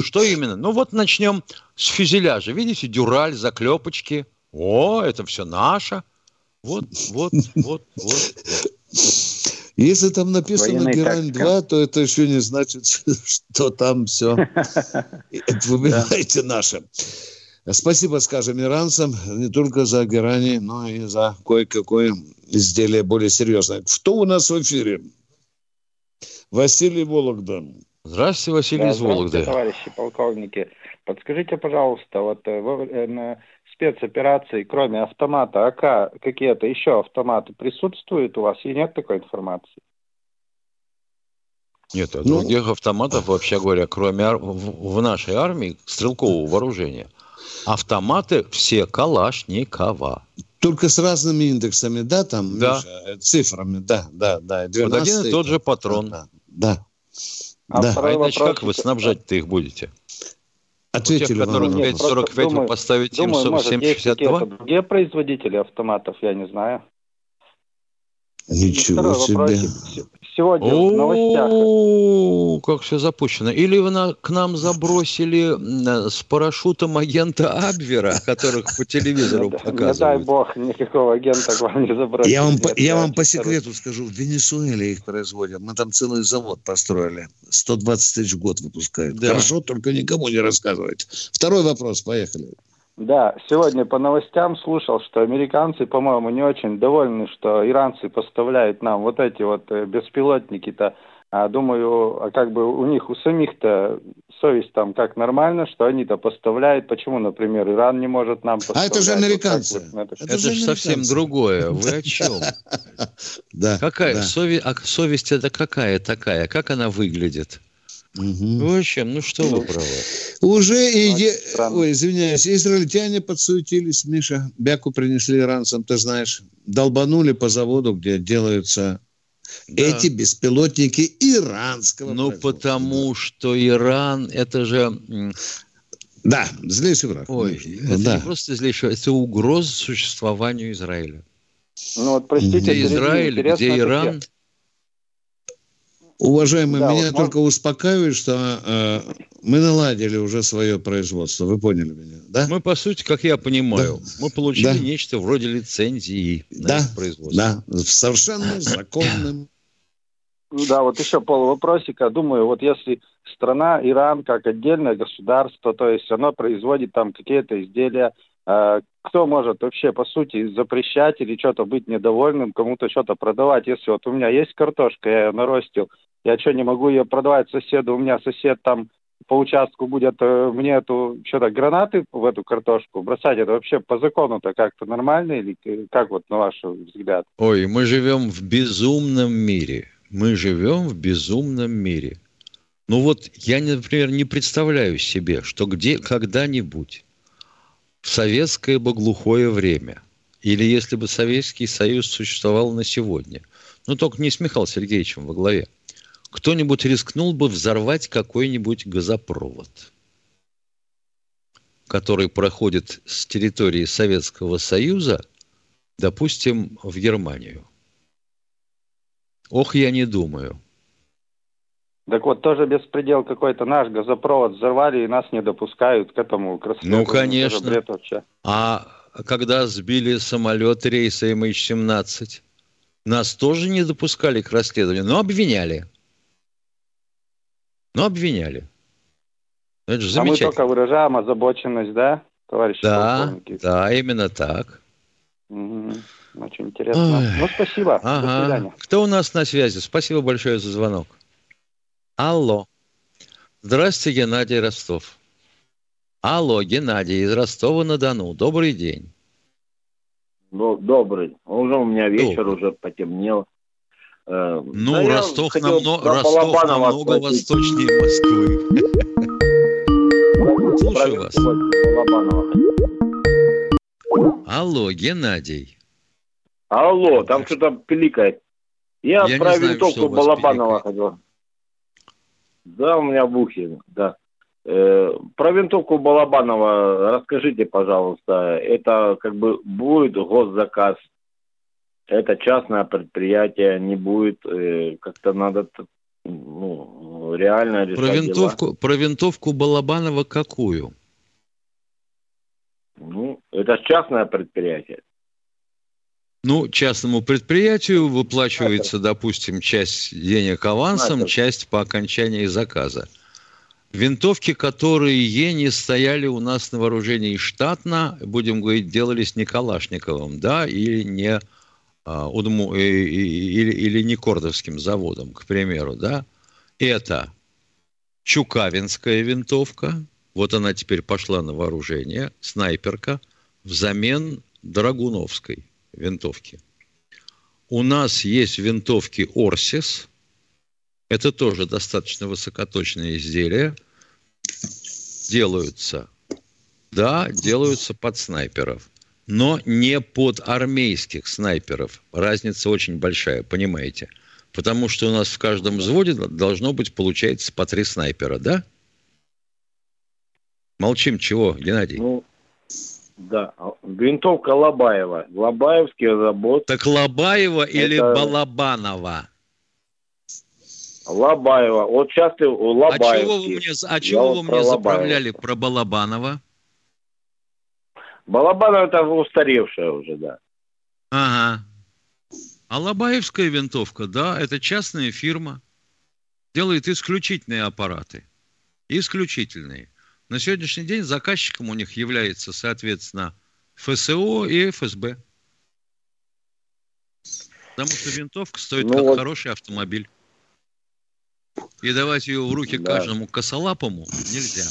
Что именно? Ну вот начнем с фюзеляжа. Видите, дюраль, заклепочки. О, это все наше. Вот, вот, вот, вот. Если там написано Военная Герань тактика. 2, то это еще не значит, что там все. Вы понимаете, наше. Спасибо, скажем, иранцам не только за Герани, но и за кое-какое изделие более серьезное. Кто у нас в эфире? Василий Вологда. Здравствуйте, Василий Да, из Вологды. здравствуйте, товарищи полковники. Подскажите, пожалуйста, вот э, во время спецоперации, кроме автомата АК, какие-то еще автоматы присутствуют у вас? И нет такой информации? Нет, а Ну- других автоматов, вообще говоря, кроме ар- в, в нашей армии стрелкового вооружения, автоматы все Калашникова. Только с разными индексами, да, там, Да. Миша, э, цифрами, да, да, да. Вот один 12 и тот же патрон. Да, да. А Да. А иначе вопрос- как вы снабжать-то их будете? У тех, Ответили вам которых на Нет, вопрос. просто 5,45, вы поставите им Думаю, есть 7,62? какие-то другие производители автоматов, я не знаю. Ничего себе. вопросик. Сегодня в новостях... Как все запущено. Или вы на- к нам забросили с парашютом агента Абвера, которых по телевизору Не дай показывают. бог, никакого агента к вам не забросили. Я вам, я вам по секрету скажу, в Венесуэле их производят. Мы там целый завод построили. 120 тысяч в год выпускают. Да. Хорошо, только никому не рассказывайте. Второй вопрос, поехали. Да, сегодня по новостям слушал, что американцы, по-моему, не очень довольны, что иранцы поставляют нам вот эти вот э, беспилотники-то. А думаю, а как бы у них у самих-то совесть там как нормально, что они-то поставляют. Почему, например, Иран не может нам А поставлять? это же Вот американцы. вот на это- Это же совсем американцы. другое. Вы о чем? Да. Какая сови- а совесть это какая такая? Как она выглядит? Мгм. Вы о чем? Ну что вы правы? Уже и... Очень де- странно. Ой, извиняюсь, израильтяне подсуетились, Миша. Бяку принесли иранцам, ты знаешь. Долбанули по заводу, где делаются Да. эти беспилотники иранского Ну, потому что Иран, это же... Да, злейший враг. Ой, это да. не просто злейшее, это угроза существованию Израиля. Ну вот, простите, Где Израиль, где Иран, Уважаемый, Да, меня вот только успокаивает, что э, мы наладили уже свое производство. Вы поняли меня, да? мы, по сути, как я понимаю, мы получили Да. нечто вроде лицензии на Да. это производство. Да, совершенно законным. Да, вот еще полвопросика. Думаю, вот если страна Иран как отдельное государство, то есть оно производит там какие-то изделия, кто может вообще, по сути, запрещать или что-то быть недовольным, кому-то что-то продавать? Если вот у меня есть картошка, я ее наростил, я что, не могу ее продавать соседу? У меня сосед там по участку будет э, мне эту что-то гранаты в эту картошку бросать. Это вообще по закону-то как-то нормально или к- как вот на ваш взгляд? Ой, мы живем в безумном мире. Мы живем в безумном мире. Ну вот я, например, не представляю себе, что где когда-нибудь советское бы глухое время, или если бы Советский Союз существовал на сегодня, ну только не с Михаилом Сергеевичем во главе, кто-нибудь рискнул бы взорвать какой-нибудь газопровод, который проходит с территории Советского Союза, допустим, в Германию. Ох, я не думаю. Так вот, тоже беспредел какой-то. Наш газопровод взорвали, и нас не допускают к этому, к расследованию. Ну, конечно. Бред вообще. А когда сбили самолет рейса MH17, нас тоже не допускали к расследованию, но обвиняли. Но обвиняли. Это же А мы замечательно. только выражаем озабоченность, да, товарищи Да, полковники? да, именно так. Мгм. Очень интересно. Ой. Ну, спасибо. До Ага. свидания. Кто у нас на связи? Спасибо большое за звонок. Алло. Здравствуйте, Геннадий Ростов. Алло, Геннадий из Ростова-на-Дону. Добрый день. Ну, добрый. Уже у меня вечер, Добрый. уже потемнело. Э, Ну, да Ростов, намно- Ростов намного восточнее Москвы. Слушаю вас. Алло, Геннадий. Алло, там что-то пиликает. Я, Я про винтовку Балабанова хотел. Да, у меня ухе, да. Э, про винтовку Балабанова расскажите, пожалуйста. Это как бы будет госзаказ? Это частное предприятие, не будет. э, как-то надо ну, реально решать Про дела. винтовку, про винтовку Балабанова какую? Ну, это частное предприятие. Ну, частному предприятию выплачивается, допустим, часть денег авансом, часть по окончании заказа. Винтовки, которые не стояли у нас на вооружении штатно, будем говорить, делались не Калашниковым, да, или не а, Удму- и- или, или не Кордовским заводом, к примеру, да. Это Чукавинская винтовка, вот она теперь пошла на вооружение, снайперка, взамен Драгуновской винтовки. У нас есть винтовки Орсис. Это тоже достаточно высокоточные изделия. Делаются. Да, делаются под снайперов. Но не под армейских снайперов. Разница очень большая, понимаете? Потому что у нас в каждом взводе должно быть, получается, по три снайпера, да? Молчим чего, Геннадий? Ну, да. Винтовка Лобаева. Лобаевский завод. Так Лобаева или Это- Балабанова? Лобаева. Вот сейчас ты у А чего вы мне, а чего вы мне Лобаева. заправляли про Балабанова? Балабанов это устаревшая уже, да. Ага. А Лобаевская винтовка, да, это частная фирма. Делает исключительные аппараты. Исключительные. На сегодняшний день заказчиком у них является, соответственно, ФСО и ФСБ. Потому что винтовка стоит Ну как вот. хороший автомобиль. И давать ее в руки Да. каждому косолапому нельзя.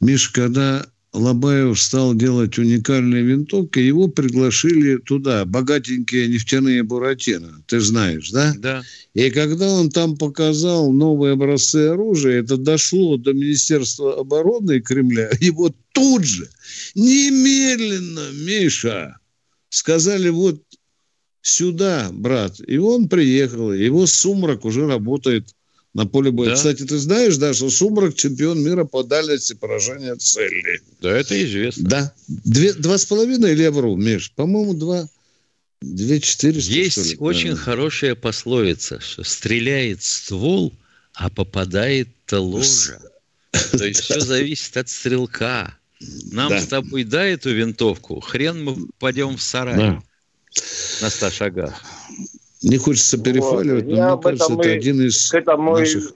Миш, когда Лобаев стал делать уникальные винтовки, его приглашили туда, богатенькие нефтяные буратино, ты знаешь, да? Да. И когда он там показал новые образцы оружия, это дошло до Министерства обороны Кремля, его тут же, немедленно, Миша, сказали, вот сюда, брат. И он приехал, его «Сумрак» уже работает на поле боя. Да. Кстати, ты знаешь, да, что «Сумрак» чемпион мира по дальности поражения цели. Да, это известно. Да. Две, два с половиной или я вру, Миш? По-моему, два... Две четыреста, что Есть ли? очень Да. хорошая пословица, что стреляет ствол, а попадает-то ложа. То есть все зависит от стрелка. Нам Да. с тобой дай эту винтовку, хрен мы попадем в сарай Да. на 100 шагах. Не хочется перефаливать, Вот. но Я мне кажется, это и- один из К этому и- наших...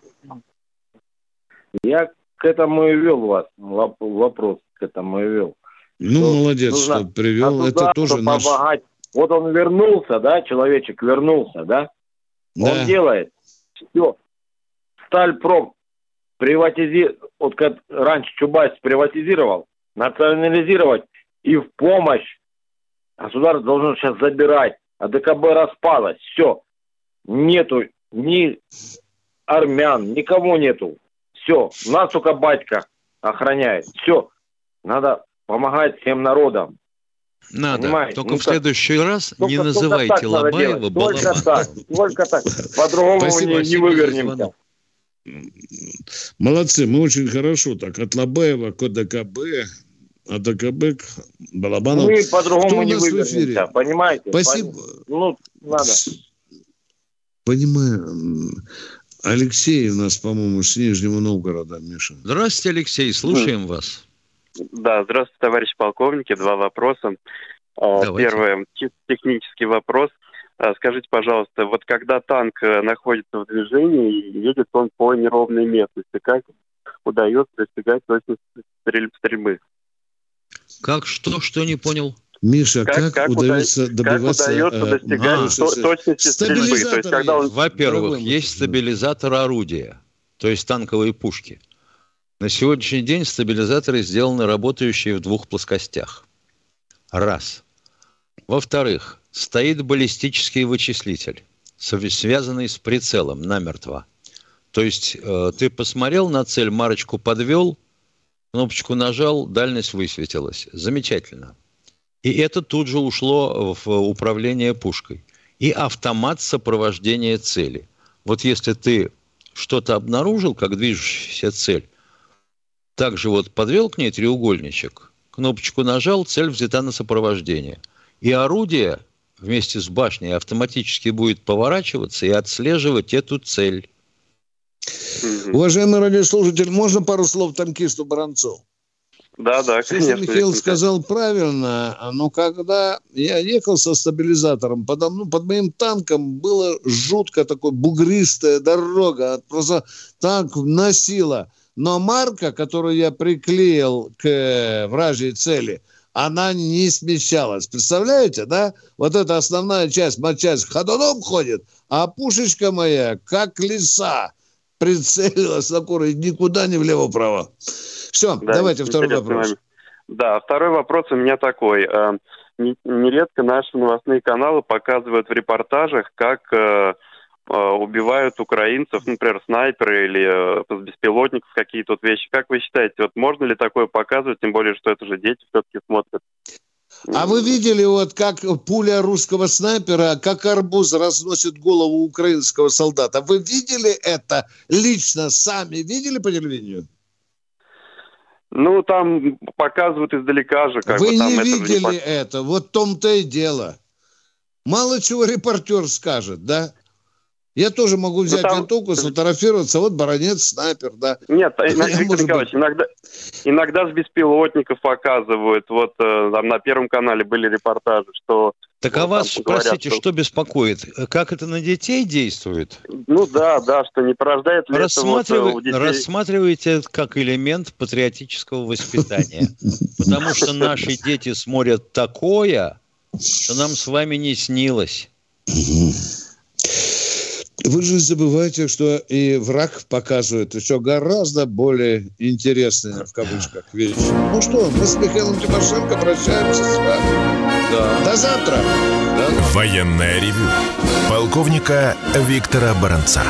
Я к этому и вел вас, воп- вопрос к этому и вел. Ну, Что молодец, нужно что привел. Это государству тоже наш... помогать. Вот он вернулся, да, человечек вернулся, да? Да. Он делает все. Стальпром приватизи... вот как раньше Чубайс приватизировал, национализировать и в помощь государство должно сейчас забирать, а ДКБ распалось, все. Нету ни армян, никого нету. Все, нас только батька охраняет. Все, надо помогать всем народам. Надо. Понимаете? Только Ну, в следующий раз Только- не называйте так Лобаева делать. Только так, только так. По-другому не, не вывернемся. Молодцы, мы очень хорошо так. От Лобаева к ДКБ, к Балабанову. Мы по-другому не нас в эфире? вывернемся, понимаете? Спасибо. Пон- Ну, надо. Понимаю. Алексей у нас, по-моему, с Нижнего Новгорода, Миша. Здравствуйте, Алексей, слушаем вас. Да, здравствуйте, товарищ полковники. Два вопроса. А, Давайте. Первый чисто технический вопрос. А, Скажите, пожалуйста, вот когда танк э, находится в движении и едет он по неровной местности, как удается достигать точности стрель- стрельбы? Как, что, что не понял? Миша, Как- как, как удается уда- добиваться... как удается э, достигать а, то- точности стрельбы? То есть, Стабилизатор когда он- есть. Во-первых, есть стабилизатор орудия, то есть танковые пушки. На сегодняшний день стабилизаторы сделаны работающие в двух плоскостях. Раз. Во-вторых, стоит баллистический вычислитель, связанный с прицелом намертво. То есть э, ты посмотрел на цель, марочку подвел, кнопочку нажал, дальность высветилась. Замечательно. И это тут же ушло в управление пушкой. И автомат сопровождения цели. Вот если ты что-то обнаружил, как движущаяся цель, также вот подвел к ней треугольничек, кнопочку нажал, цель взята на сопровождение. И орудие вместе с башней автоматически будет поворачиваться и отслеживать эту цель. Уважаемый радиослушатель, можно пару слов танкисту Баранцову? Да, да, конечно. Михаил сказал правильно, но когда я ехал со стабилизатором, подо мной- под моим танком было жутко такой бугристая дорога, просто танк носила. Но марка, которую я приклеил к вражьей цели, она не смещалась. Представляете, да? Вот эта основная часть, матчасть ходуном ходит, а пушечка моя, как лиса, прицелилась на куры никуда не влево-вправо. Все, Да, давайте второй вопрос. Да, второй вопрос у меня такой. Э, не- Нередко наши новостные каналы показывают в репортажах, как э, э, убивают украинцев, например, снайперы или беспилотников, какие-то вот вещи. Как вы считаете, вот можно ли такое показывать, тем более, что это же дети все-таки смотрят? А вы видели, вот как пуля русского снайпера, как арбуз разносит голову украинского солдата? Вы видели это лично, сами видели по телевидению? Ну, там показывают издалека же, как Вы бы там не это видели пок- это, вот в том-то и дело. Мало чего репортер скажет, да? Я тоже могу взять Ну, там- винтовку, сфотографироваться. Вот баронец, снайпер, да. Нет, Я, Виктор может Николаевич, иногда, иногда с беспилотников показывают. Вот э, там на Первом канале были репортажи, что... Так вот а вас, там говорят, простите, что беспокоит? Как это на детей действует? Ну да, да, что не порождает ли это вот, э, детей... Рассматривайте это как элемент патриотического воспитания. Потому что наши дети смотрят такое, что нам с вами не снилось. Вы же забываете, что и враг показывает еще гораздо более интересные, в кавычках, вещи. Ну что, мы с Михаилом Тимошенко прощаемся с вами. До завтра. Военное ревю полковника Виктора Баранца.